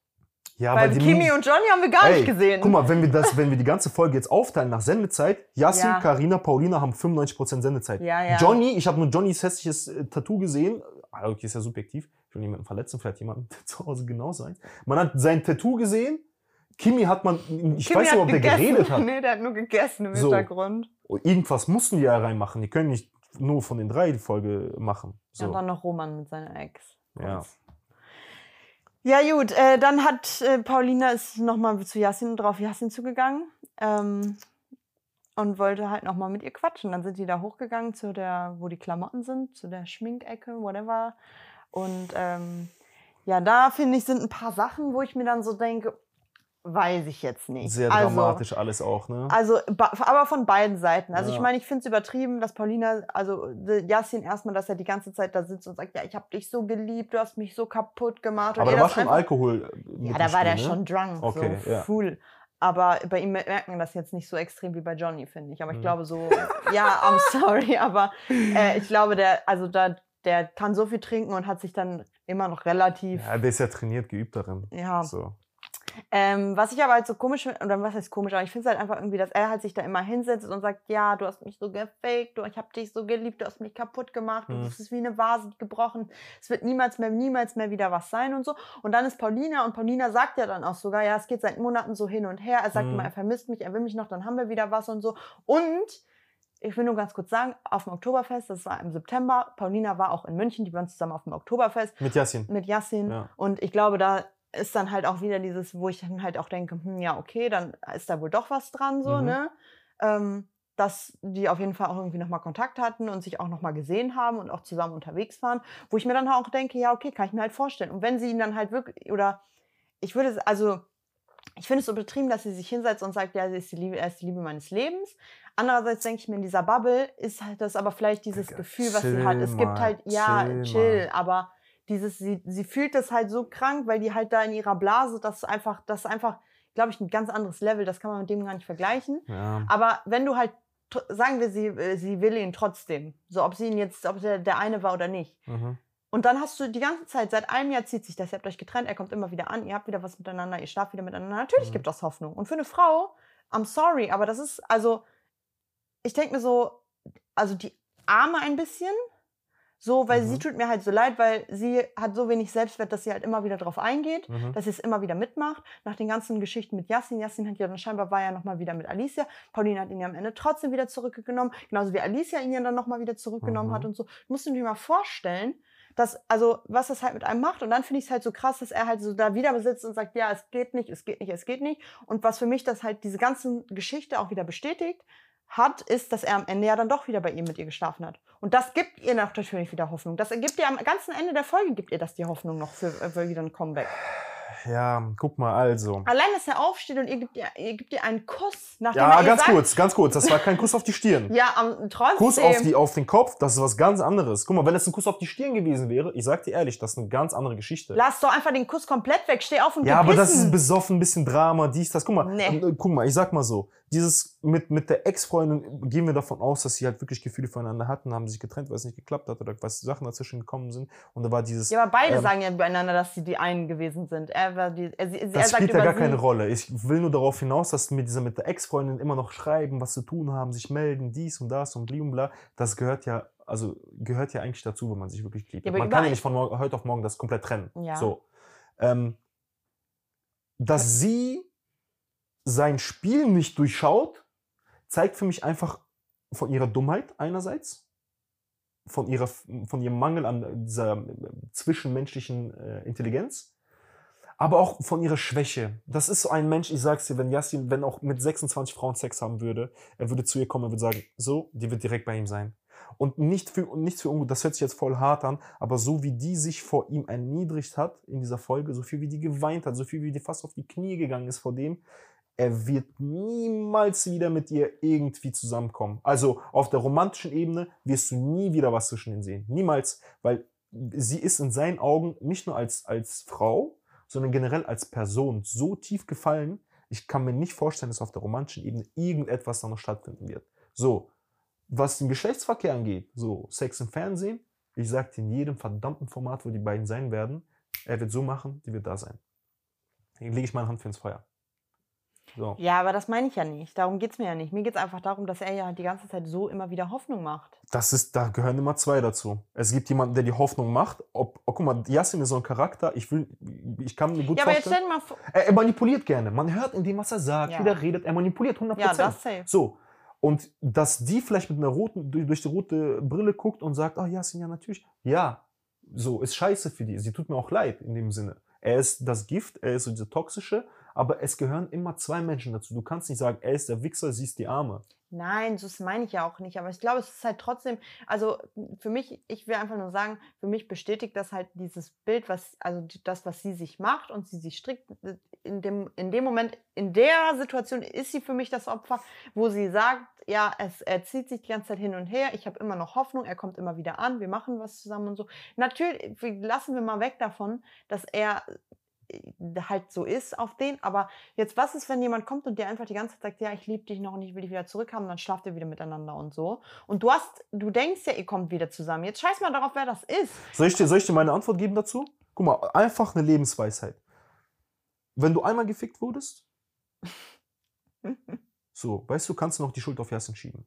Ja, Weil Kimi und Johnny haben wir gar Ey, nicht gesehen. Guck mal, wenn wir, das, wenn wir die ganze Folge jetzt aufteilen nach Sendezeit, Yassin, Ja. Karina, Paulina haben 95% Sendezeit. Ja, ja. Johnny, ich habe nur Johnnys hässliches äh, Tattoo gesehen. Ah, Okay, ist ja subjektiv. Ich will niemanden verletzen, vielleicht jemanden zu Hause genau sein. Man hat sein Tattoo gesehen. Kimi hat man, ich Kimi weiß nicht, ob der geredet hat. nee, der hat nur gegessen im So. Hintergrund. Irgendwas mussten die ja reinmachen. Die können nicht nur von den drei die Folge machen. Ja, So. und dann noch Roman mit seiner Ex. Ja. Ja, gut, äh, dann hat äh, Paulina ist nochmal zu Yassin drauf Yassin zugegangen ähm, und wollte halt nochmal mit ihr quatschen. Dann sind die da hochgegangen zu der, wo die Klamotten sind, zu der Schminkecke, whatever. Und ähm, ja, da finde ich, sind ein paar Sachen, wo ich mir dann so denke, weiß ich jetzt nicht. Sehr Also, dramatisch alles auch, ne? Also, aber von beiden Seiten. Also ich Ja. meine, ich finde es übertrieben, dass Paulina, also äh, Yassin erstmal, dass er die ganze Zeit da sitzt und sagt, ja, ich habe dich so geliebt, du hast mich so kaputt gemacht. Aber da war schon einfach- Alkohol. äh, Ja, da war der ne? schon drunk, Okay, so ja. full. Aber bei ihm merkt man das jetzt nicht so extrem wie bei Johnny, finde ich. Aber ich Mhm. glaube so, ja, I'm sorry, aber äh, ich glaube, der, also da, der kann so viel trinken und hat sich dann immer noch relativ, Ja, der ist ja trainiert, geübt darin. ja, So. Ähm, was ich aber halt so komisch finde, oder was heißt komisch, aber ich finde es halt einfach irgendwie, dass er halt sich da immer hinsetzt und sagt, ja, du hast mich so gefaked, du, ich habe dich so geliebt, du hast mich kaputt gemacht, Mhm. du bist wie eine Vase gebrochen, es wird niemals mehr, niemals mehr wieder was sein und so. Und dann ist Paulina und Paulina sagt ja dann auch sogar, ja, es geht seit Monaten so hin und her, er sagt Mhm. immer, er vermisst mich, er will mich noch, dann haben wir wieder was und so. Und ich will nur ganz kurz sagen, auf dem Oktoberfest, das war im September, Paulina war auch in München, die waren zusammen auf dem Oktoberfest Mit Yassin. mit Yassin. Ja. Und ich glaube, da ist dann halt auch wieder dieses, wo ich dann halt auch denke, hm, ja, okay, dann ist da wohl doch was dran, so, Mhm. ne? Ähm, dass die auf jeden Fall auch irgendwie nochmal Kontakt hatten und sich auch nochmal gesehen haben und auch zusammen unterwegs waren, wo ich mir dann auch denke, ja, okay, kann ich mir halt vorstellen. Und wenn sie ihn dann halt wirklich, oder ich würde, es- also, ich finde es so betrieben, dass sie sich hinsetzt und sagt, ja, sie ist die Liebe, er ist die Liebe meines Lebens. Andererseits denke ich mir, in dieser Bubble ist halt das aber vielleicht dieses Digga, Gefühl, was sie hat. Es gibt halt, ja, chill chill, aber dieses, sie, sie fühlt das halt so krank, weil die halt da in ihrer Blase, das ist einfach, das ist einfach, glaube ich, ein ganz anderes Level, das kann man mit dem gar nicht vergleichen. Ja. Aber wenn du halt, sagen wir, sie, äh, sie will ihn trotzdem, so ob sie ihn jetzt, ob der, der eine war oder nicht. Mhm. Und dann hast du die ganze Zeit, seit einem Jahr zieht sich das, ihr habt euch getrennt, er kommt immer wieder an, ihr habt wieder was miteinander, ihr schlaft wieder miteinander. Natürlich Mhm. gibt das Hoffnung. Und für eine Frau, I'm sorry, aber das ist, also, ich denke mir so, also die Arme ein bisschen, so, weil sie Mhm. tut mir halt so leid, weil sie hat so wenig Selbstwert, dass sie halt immer wieder drauf eingeht, Mhm. dass sie es immer wieder mitmacht. Nach den ganzen Geschichten mit Yassin, Yassin hat ja dann scheinbar war ja nochmal wieder mit Alicia. Pauline hat ihn ja am Ende trotzdem wieder zurückgenommen, genauso wie Alicia ihn ja dann nochmal wieder zurückgenommen Mhm. hat und so. Du musst dir mal vorstellen, dass, also, was das halt mit einem macht. Und dann finde ich es halt so krass, dass er halt so da wieder besitzt und sagt, ja, es geht nicht, es geht nicht, es geht nicht. Und was für mich das halt diese ganze Geschichte auch wieder bestätigt hat, ist, dass er am Ende ja dann doch wieder bei ihr mit ihr geschlafen hat. Und das gibt ihr natürlich wieder Hoffnung. Das ergibt ihr am ganzen Ende der Folge, gibt ihr das die Hoffnung noch für, für wieder ein Comeback. Ja, guck mal, also. Allein, dass er aufsteht und ihr gibt ihr, ihr, gibt ihr einen Kuss, nachdem Ja, ganz sagt, kurz, ganz kurz. Das war kein Kuss auf die Stirn. Ja, am, trotzdem. Kuss auf, die, auf den Kopf, das ist was ganz anderes. Guck mal, wenn es ein Kuss auf die Stirn gewesen wäre, ich sag dir ehrlich, das ist eine ganz andere Geschichte. Lass doch einfach den Kuss komplett weg. Steh auf und Ja, aber das ist pissen. besoffen, ein bisschen Drama, dies, das. Guck mal, Nee. äh, guck mal, ich sag mal so, dieses mit, mit der Ex-Freundin gehen wir davon aus, dass sie halt wirklich Gefühle füreinander hatten, haben sich getrennt, weil es nicht geklappt hat oder was Sachen dazwischen gekommen sind. Und da war dieses. Ja, aber beide ähm, sagen ja übereinander, dass sie die einen gewesen sind. Er war die, er, sie- Das spielt ja gar sie, keine Rolle. Ich will nur darauf hinaus, dass mit dieser mit der Ex-Freundin immer noch schreiben, was zu tun haben, sich melden, dies und das und bli und bla. Das gehört ja, also gehört ja eigentlich dazu, wenn man sich wirklich liebt. Ja, man kann ja nicht von morgen, heute auf morgen das komplett trennen. Ja. So. Ähm, dass sie sein Spiel nicht durchschaut, zeigt für mich einfach von ihrer Dummheit einerseits, von, ihrer, von ihrem Mangel an dieser äh, zwischenmenschlichen äh, Intelligenz, aber auch von ihrer Schwäche. Das ist so ein Mensch, ich sag's dir, wenn Yassin, wenn auch mit 26 Frauen Sex haben würde, er würde zu ihr kommen und würde sagen, so, die wird direkt bei ihm sein. Und nicht für, nichts für ungut, das hört sich jetzt voll hart an, aber so wie die sich vor ihm erniedrigt hat in dieser Folge, so viel wie die geweint hat, so viel wie die fast auf die Knie gegangen ist vor dem, er wird niemals wieder mit ihr irgendwie zusammenkommen. Also auf der romantischen Ebene wirst du nie wieder was zwischen ihnen sehen. Niemals, weil sie ist in seinen Augen nicht nur als, als Frau, sondern generell als Person so tief gefallen, ich kann mir nicht vorstellen, dass auf der romantischen Ebene irgendetwas da noch stattfinden wird. So, was den Geschlechtsverkehr angeht, so Sex im Fernsehen, ich sag dir in jedem verdammten Format, wo die beiden sein werden, er wird so machen, die wird da sein. Hier lege ich meine Hand für ins Feuer. So. Ja, aber das meine ich ja nicht. Darum geht es mir ja nicht. Mir geht es einfach darum, dass er ja die ganze Zeit so immer wieder Hoffnung macht. Das ist, da gehören immer zwei dazu. Es gibt jemanden, der die Hoffnung macht. Ob, oh, guck mal, Yassin ist so ein Charakter, ich will, ich kann mir gut ja, vorstellen. Aber jetzt stell mal. Er, er, manipuliert gerne. Man hört in dem, was er sagt, ja. wie er redet. Er manipuliert 100%. Ja, das safe. So. Und dass die vielleicht mit einer roten, durch die rote Brille guckt und sagt, oh Yassin, ja natürlich. Ja, so, ist scheiße für die. Sie tut mir auch leid in dem Sinne. Er ist das Gift, er ist so dieser toxische, aber es gehören immer zwei Menschen dazu. Du kannst nicht sagen, er ist der Wichser, sie ist die Arme. Nein, das meine ich ja auch nicht. Aber ich glaube, es ist halt trotzdem, also für mich, ich will einfach nur sagen, für mich bestätigt das halt dieses Bild, was, also das, was sie sich macht und sie sich strickt. In dem, in dem Moment, in der Situation ist sie für mich das Opfer, wo sie sagt, ja, es, er zieht sich die ganze Zeit hin und her, ich habe immer noch Hoffnung, er kommt immer wieder an, wir machen was zusammen und so. Natürlich, lassen wir mal weg davon, dass er halt so ist auf den. Aber jetzt, was ist, wenn jemand kommt und dir einfach die ganze Zeit sagt, ja, ich liebe dich noch und ich will dich wieder zurückhaben, dann schlaft ihr wieder miteinander und so. Und du hast, du denkst ja, ihr kommt wieder zusammen. Jetzt scheiß mal darauf, wer das ist. Soll ich dir, soll ich dir meine Antwort geben dazu? Guck mal, einfach eine Lebensweisheit. Wenn du einmal gefickt wurdest, so, weißt du, kannst du noch die Schuld auf Yassin schieben.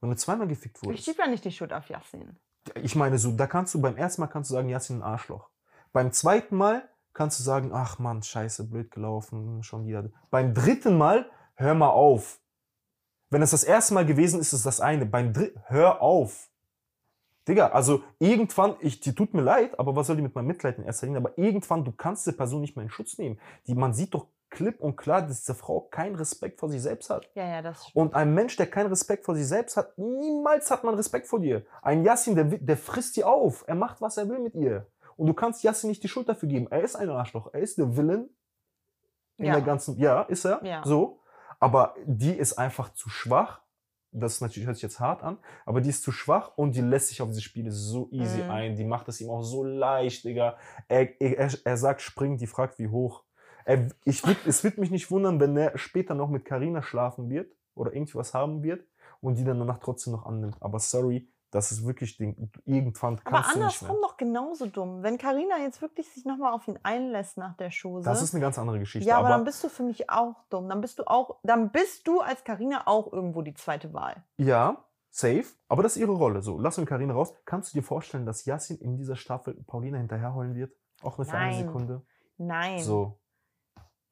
Wenn du zweimal gefickt wurdest. Ich schiebe ja nicht die Schuld auf Yassin. Ich meine, so, da kannst du beim ersten Mal kannst du sagen, Yassin ein Arschloch. Beim zweiten Mal kannst du sagen, ach Mann, scheiße, blöd gelaufen, schon wieder. Beim dritten Mal, hör mal auf. Wenn es das erste Mal gewesen ist, ist das eine. Beim dritten, hör auf. Digga, also irgendwann, ich, die tut mir leid, aber was soll die mit meinem Mitleid in erster Linie? Aber irgendwann, du kannst diese Person nicht mehr in Schutz nehmen. Die, man sieht doch klipp und klar, dass diese Frau keinen Respekt vor sich selbst hat. Ja, ja, das stimmt. Und ein Mensch, der keinen Respekt vor sich selbst hat, niemals hat man Respekt vor dir. Ein Yassin, der, der frisst die auf. Er macht, was er will mit ihr. Und du kannst Yassin nicht die Schuld dafür geben. Er ist ein Arschloch. Er ist der Villain in ja. der ganzen. Ja, ist er. Ja. So. Aber die ist einfach zu schwach. Das natürlich hört sich jetzt hart an, aber die ist zu schwach und die lässt sich auf diese Spiele so easy mhm. ein. Die macht es ihm auch so leicht, Digga. Er, er, er sagt springen, die fragt wie hoch. Er, ich es wird mich nicht wundern, wenn er später noch mit Karina schlafen wird oder irgendwas haben wird und die dann danach trotzdem noch annimmt. Aber sorry, das ist wirklich Ding. Irgendwann kannst Aber andersrum doch genauso dumm. Wenn Karina jetzt wirklich sich nochmal auf ihn einlässt nach der Chose. Das ist eine ganz andere Geschichte. Ja, aber, aber, dann bist du für mich auch dumm. Dann bist du auch, dann bist du als Karina auch irgendwo die zweite Wahl. Ja, safe. Aber das ist ihre Rolle. So, lass uns Karina raus. Kannst du dir vorstellen, dass Yassin in dieser Staffel Paulina hinterherholen wird? Auch nur für Nein. eine Sekunde? Nein. So.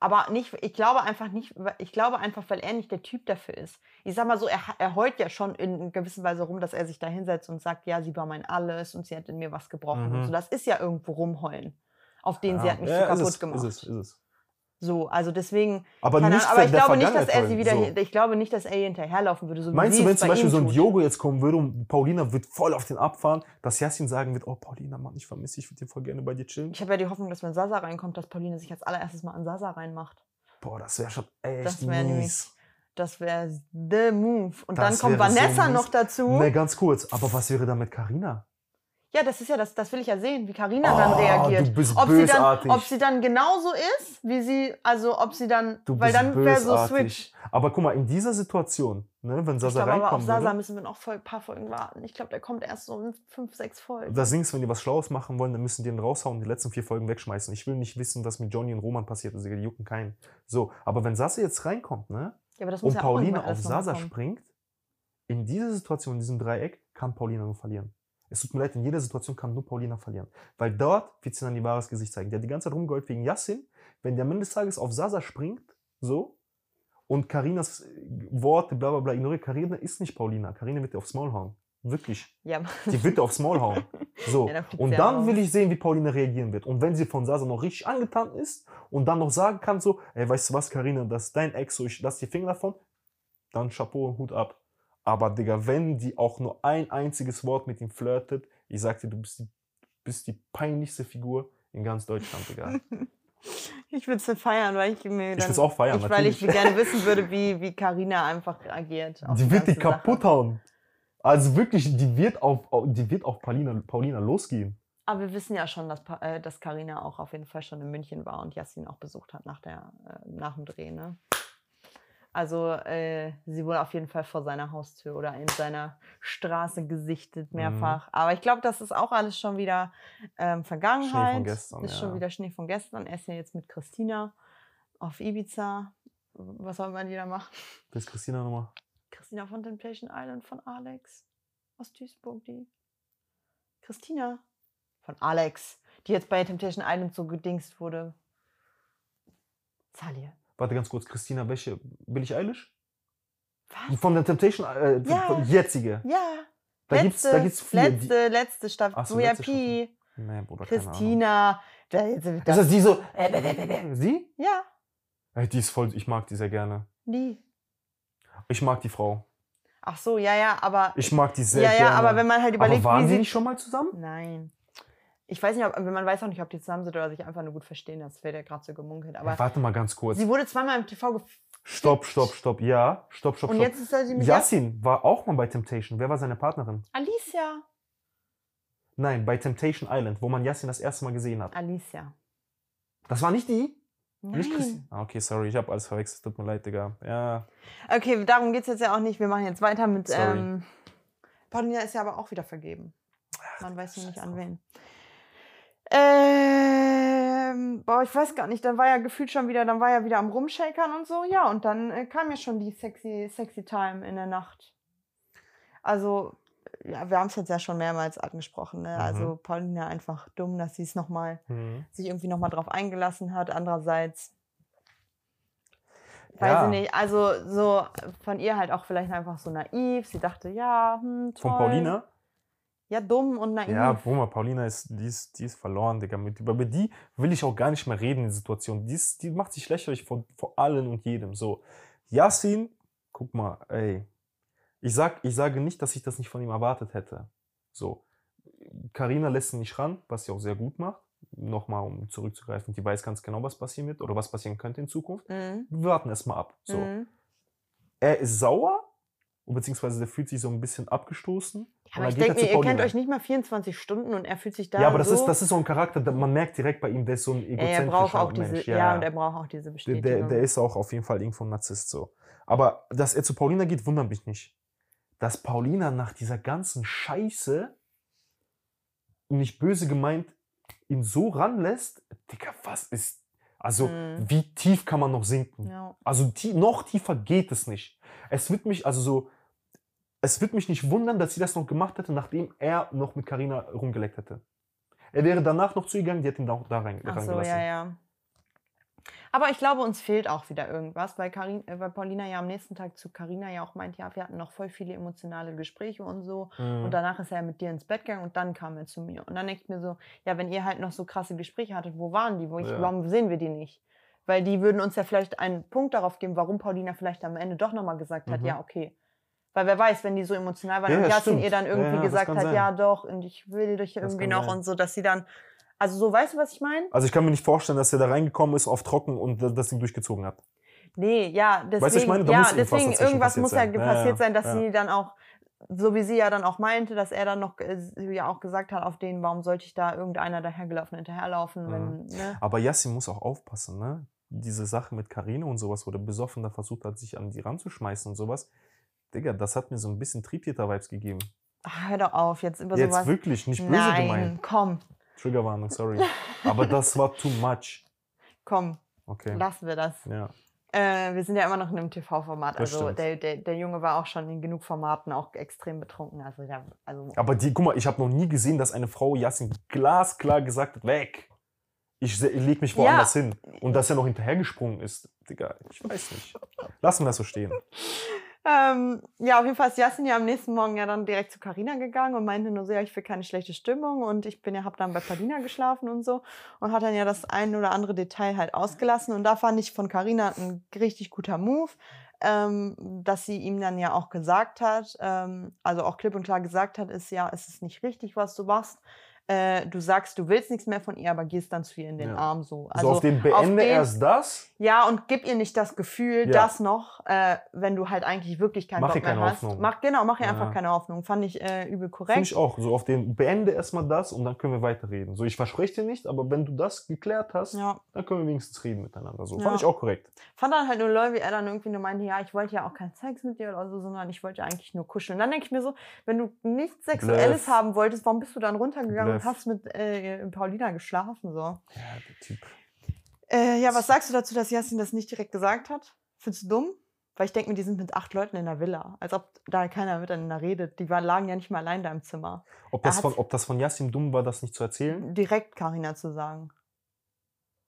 Aber nicht, ich glaube einfach nicht, ich glaube einfach, weil er nicht der Typ dafür ist. Ich sag mal so, er, er heult ja schon in gewisser Weise rum, dass er sich da hinsetzt und sagt, ja, sie war mein Alles und sie hat in mir was gebrochen mhm. und so. Das ist ja irgendwo rumheulen. Auf den ja. sie hat mich ja, so kaputt es, gemacht. Ist es, ist es. So, also deswegen. Aber, nicht aber ich glaube nicht, dass er sie wieder, so. ich glaube nicht, dass er ihr hinterherlaufen würde. So Meinst du, wenn zum Beispiel so ein Diogo jetzt kommen würde und Paulina wird voll auf den abfahren, dass Jasmin sagen wird, oh Paulina, Mann, ich vermisse dich, ich würde dir voll gerne bei dir chillen? Ich habe ja die Hoffnung, dass wenn Sasa reinkommt, dass Paulina sich als allererstes mal an Sasa reinmacht. Boah, das wäre schon echt das wär mies. das wäre the move. Und das dann kommt Vanessa so noch dazu. Ne, ganz kurz. Aber was wäre da mit Carina? Ja, das ist ja das, das will ich ja sehen, wie Karina oh, dann reagiert. Du bist ob bösartig. sie dann, ob sie dann genauso ist, wie sie, also ob sie dann, du weil dann wäre so Switch. Aber guck mal, in dieser Situation, ne, wenn Sasa ich glaub, reinkommt. Aber auf Sasa würde, müssen wir noch ein paar Folgen warten. Ich glaube, der kommt erst so in fünf, sechs Folgen. Das Ding ist, wenn die was Schlaues machen wollen, dann müssen die ihn raushauen und die letzten vier Folgen wegschmeißen. Ich will nicht wissen, was mit Johnny und Roman passiert ist. Die jucken keinen. So, aber wenn Sasa jetzt reinkommt, ne? Ja, aber das und ja Pauline auf Sasa springt, in dieser Situation, in diesem Dreieck, kann Paulina nur verlieren. Es tut mir leid, in jeder Situation kann nur Paulina verlieren. Weil dort wird sie dann ihr wahres Gesicht zeigen. Der hat die ganze Zeit rumgeholt wegen Yassin. Wenn der am Ende des Tages auf Sasa springt, so, und Karinas Worte, bla bla bla, ignoriert. Karina ist nicht Paulina. Karina wird dir aufs Maul hauen. Wirklich. Ja, Die wird dir aufs Maul hauen. So. Ja, und dann will ich sehen, wie Paulina reagieren wird. Und wenn sie von Sasa noch richtig angetan ist und dann noch sagen kann, so, ey, weißt du was, Karina, das ist dein Ex, so, ich lass die Finger davon, dann Chapeau, Hut ab. Aber, Digga, wenn die auch nur ein einziges Wort mit ihm flirtet, ich sag dir, du bist die, bist die peinlichste Figur in ganz Deutschland, Digga. ich würde es feiern, weil ich mir Ich dann, will's auch feiern, ich, weil ich gerne wissen würde, wie, wie Carina einfach agiert. Die wird die Sache. kaputt hauen. Also wirklich, die wird auf, die wird auf Paulina, Paulina losgehen. Aber wir wissen ja schon, dass, äh, dass Carina auch auf jeden Fall schon in München war und Yassin auch besucht hat nach, der, äh, nach dem Dreh. Ne? Also äh, sie wurde auf jeden Fall vor seiner Haustür oder in seiner Straße gesichtet Mhm. mehrfach. Aber ich glaube, das ist auch alles schon wieder ähm, Vergangenheit. gestern, ist ja. schon wieder Schnee von gestern. Er ist ja jetzt mit Christina auf Ibiza. Was soll man da machen? Wer ist Christina nochmal? Christina von Temptation Island von Alex aus Duisburg, die. Christina von Alex, die jetzt bei Temptation Island so gedingst wurde. Sally. Warte ganz kurz, Christina, welche? Billie Eilish? Was? Von der Temptation, äh, Ja. jetzige. Ja. Da gibt's, da gibt's vier. die- letzte, letzte Staffel. Ach so, letzte Staffel. Nee, Bruder. Christina. Da, jetzt- Ist das, die so? Äh, äh, Sie? ja, Ey, die ist voll, ich mag die sehr gerne. die. Ich mag die Frau. Ach so, ja, ja, aber. Ich mag die sehr ja, ja, gerne. aber wenn man halt überlegt, aber waren wie sie nicht schon mal zusammen? Nein. Ich weiß nicht, ob, man weiß auch nicht, ob die zusammen sind oder sich einfach nur gut verstehen. Das wird ja gerade so gemunkelt. Aber Ey, warte mal ganz kurz. sie wurde zweimal im TV gef Stopp, stopp, stopp. Ja, stopp, stopp, Und stopp. jetzt ist er sie mit Yas- Yassin war auch mal bei Temptation. Wer war seine Partnerin? Alicia. Nein, bei Temptation Island, wo man Yassin das erste Mal gesehen hat. Alicia. Das war nicht die? Nicht Nein. Christi- Ah, okay, sorry, ich habe alles verwechselt. Tut mir leid, Digga. Ja. Okay, darum geht es jetzt ja auch nicht. Wir machen jetzt weiter mit. Sorry. Ähm, Paulina ist ja aber auch wieder vergeben. Man weiß nur nicht an wen. Ähm, boah, ich weiß gar nicht. Dann war ja gefühlt schon wieder, dann war ja wieder am Rumshakern und so. Ja, und dann äh, kam ja schon die sexy, sexy Time in der Nacht. Also, ja, wir haben es jetzt ja schon mehrmals angesprochen. Ne? Mhm. Also Paulina einfach dumm, dass sie es nochmal Mhm. sich irgendwie nochmal drauf eingelassen hat. Andererseits, weiß Ja. ich nicht, also so von ihr halt auch vielleicht einfach so naiv. Sie dachte, ja, hm, toll. Von Paulina? Ja, dumm und naiv. Ja, mal, Paulina ist, die ist, die ist verloren, Digga. Mit, über die will ich auch gar nicht mehr reden in der Situation. Die, ist, die macht sich lächerlich vor, vor allen und jedem. So, Yassin, guck mal, ey. Ich, sag, ich sage nicht, dass ich das nicht von ihm erwartet hätte. So, Karina lässt ihn nicht ran, was sie auch sehr gut macht. Nochmal, um zurückzugreifen, die weiß ganz genau, was passieren wird oder was passieren könnte in Zukunft. Mhm. Wir warten erstmal ab. So, Mhm. er ist sauer, beziehungsweise der fühlt sich so ein bisschen abgestoßen. Ja, aber ich er denke ihr kennt euch nicht mal 24 Stunden und er fühlt sich da Ja, aber das, so... ist, das ist so ein Charakter, man merkt direkt bei ihm, der ist so ein ja, egozentrischer er braucht auch diese, Mensch. ja, und er braucht auch diese der, Bestätigung. der, der ist auch auf jeden Fall irgendwo ein Narzisst so. Aber dass er zu Paulina geht, wundert mich nicht. Dass Paulina nach dieser ganzen Scheiße, nicht böse gemeint, ihn so ranlässt, Digga, was ist. Also, Mhm. wie tief kann man noch sinken? ja. Also tie noch tiefer geht es nicht. Es wird mich, also so, es wird mich nicht wundern, dass sie das noch gemacht hätte, nachdem er noch mit Karina rumgeleckt hätte. Er wäre danach noch zu ihr gegangen, die hätte ihn da, da rein, Ach so, ja, ja. Aber ich glaube, uns fehlt auch wieder irgendwas, weil, Karin, äh, weil Paulina ja am nächsten Tag zu Karina ja auch meint, ja, wir hatten noch voll viele emotionale Gespräche und so. Mhm. Und danach ist er mit dir ins Bett gegangen und dann kam er zu mir. Und dann denke ich mir so, ja, wenn ihr halt noch so krasse Gespräche hattet, wo waren die? Wo ich, Ja. Warum sehen wir die nicht? Weil die würden uns ja vielleicht einen Punkt darauf geben, warum Paulina vielleicht am Ende doch nochmal gesagt hat, Mhm. ja, okay. Weil wer weiß, wenn die so emotional waren Ja, und stimmt. ihr dann irgendwie ja, gesagt hat, sein. ja doch, und ich will dich irgendwie noch sein. und so, dass sie dann, also so, weißt du, was ich meine? Also ich kann mir nicht vorstellen, dass er da reingekommen ist auf trocken und das Ding durchgezogen hat. Nee, ja, deswegen, Weißt du, ich meine, da ja, muss deswegen irgendwas muss ja ge- Ja, passiert sein, dass sie dann auch, so wie sie ja dann auch meinte, dass er dann noch äh, sie ja auch gesagt hat auf den, warum sollte ich da irgendeiner dahergelaufen hinterherlaufen, Mhm. wenn, ne? Aber Yassin muss auch aufpassen, ne? Diese Sache mit Karine und sowas, wo der besoffen da versucht hat, sich an die ranzuschmeißen und sowas. Digga, das hat mir so ein bisschen Triebtäter-Vibes gegeben. Ach, hör doch auf, jetzt über Jetzt sowas. wirklich, nicht böse Nein, gemeint. komm, Triggerwarnung, sorry. Aber das war too much. komm, Okay. lassen wir das. Ja. Äh, wir sind ja immer noch in einem TV-Format. Also der, der, der Junge war auch schon in genug Formaten auch extrem betrunken. Also, der, also Aber die, guck mal, ich habe noch nie gesehen, dass eine Frau Yassin glasklar gesagt hat, weg. Ich, leg mich woanders hin. Und dass er noch hinterhergesprungen ist, Digga, ich weiß nicht. Lassen wir das so stehen. Ähm, ja, auf jeden Fall ist Jasin ja am nächsten Morgen ja dann direkt zu Carina gegangen und meinte nur so, ja, ich will keine schlechte Stimmung und ich bin ja, hab dann bei Paulina geschlafen und so und hat dann ja das ein oder andere Detail halt ausgelassen und da fand ich von Carina ein richtig guter Move, ähm, dass sie ihm dann ja auch gesagt hat, ähm, also auch klipp und klar gesagt hat, ist ja, es ist nicht richtig, was du machst. Äh, du sagst, du willst nichts mehr von ihr, aber gehst dann zu ihr in den Ja. Arm so. so auf den Beende Also den- erst das. ja, und gib ihr nicht das Gefühl, Ja. das noch, äh, wenn du halt eigentlich wirklich keinen Mach Bock mehr keine hast. Hoffnung. Mach, genau, mach ihr Ja. einfach keine Hoffnung. Fand ich äh, übel Finde korrekt. ich auch. So auf den Beende erstmal das und dann können wir weiterreden. So, ich verspreche dir nicht, aber wenn du das geklärt hast, dann können wir wenigstens reden miteinander. So, fand ich auch korrekt. Fand dann halt nur lol, wie er dann irgendwie nur meinte, ja, ich wollte ja auch keinen Sex mit dir oder so, sondern ich wollte eigentlich nur kuscheln. Und dann denke ich mir so, wenn du nichts Sexuelles Bluff. haben wolltest, warum bist du dann runtergegangen Bluff. Und hast mit äh, Paulina geschlafen? So. Ja, der Typ. Äh, ja, was sagst du dazu, dass Jasin das nicht direkt gesagt hat? Findest du dumm? Weil ich denke mir, die sind mit acht Leuten in der Villa. Als ob da keiner miteinander redet. Die waren, lagen ja nicht mal allein da im Zimmer. Ob das, von, ob das von Yassim dumm war, das nicht zu erzählen? Direkt Karina zu sagen.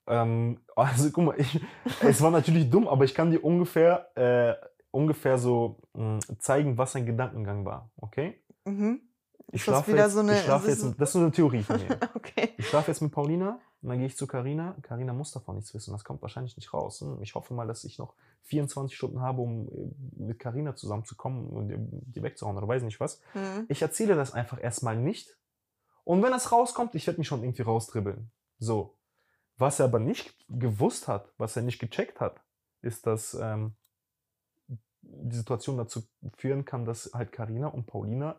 Ähm, also guck mal, ich, es war natürlich dumm, aber ich kann dir ungefähr, äh, ungefähr so mh, zeigen, was sein Gedankengang war. Okay? Mhm. Ich Ist das schlafe wieder jetzt, so eine- ich schlafe ist jetzt, das ist so eine Theorie von mir. Okay. Ich schlafe jetzt mit Paulina und dann gehe ich zu Karina. Karina muss davon nichts wissen. Das kommt wahrscheinlich nicht raus. Hm, Ich hoffe mal, dass ich noch 24 Stunden habe, um äh, mit Karina zusammenzukommen und die wegzuhauen oder weiß nicht was. Mhm. Ich erzähle das einfach erstmal nicht. Und wenn es rauskommt, ich werde mich schon irgendwie raustribbeln. So. Was er aber nicht gewusst hat, was er nicht gecheckt hat, ist, dass ähm, die Situation dazu führen kann, dass halt Karina und Paulina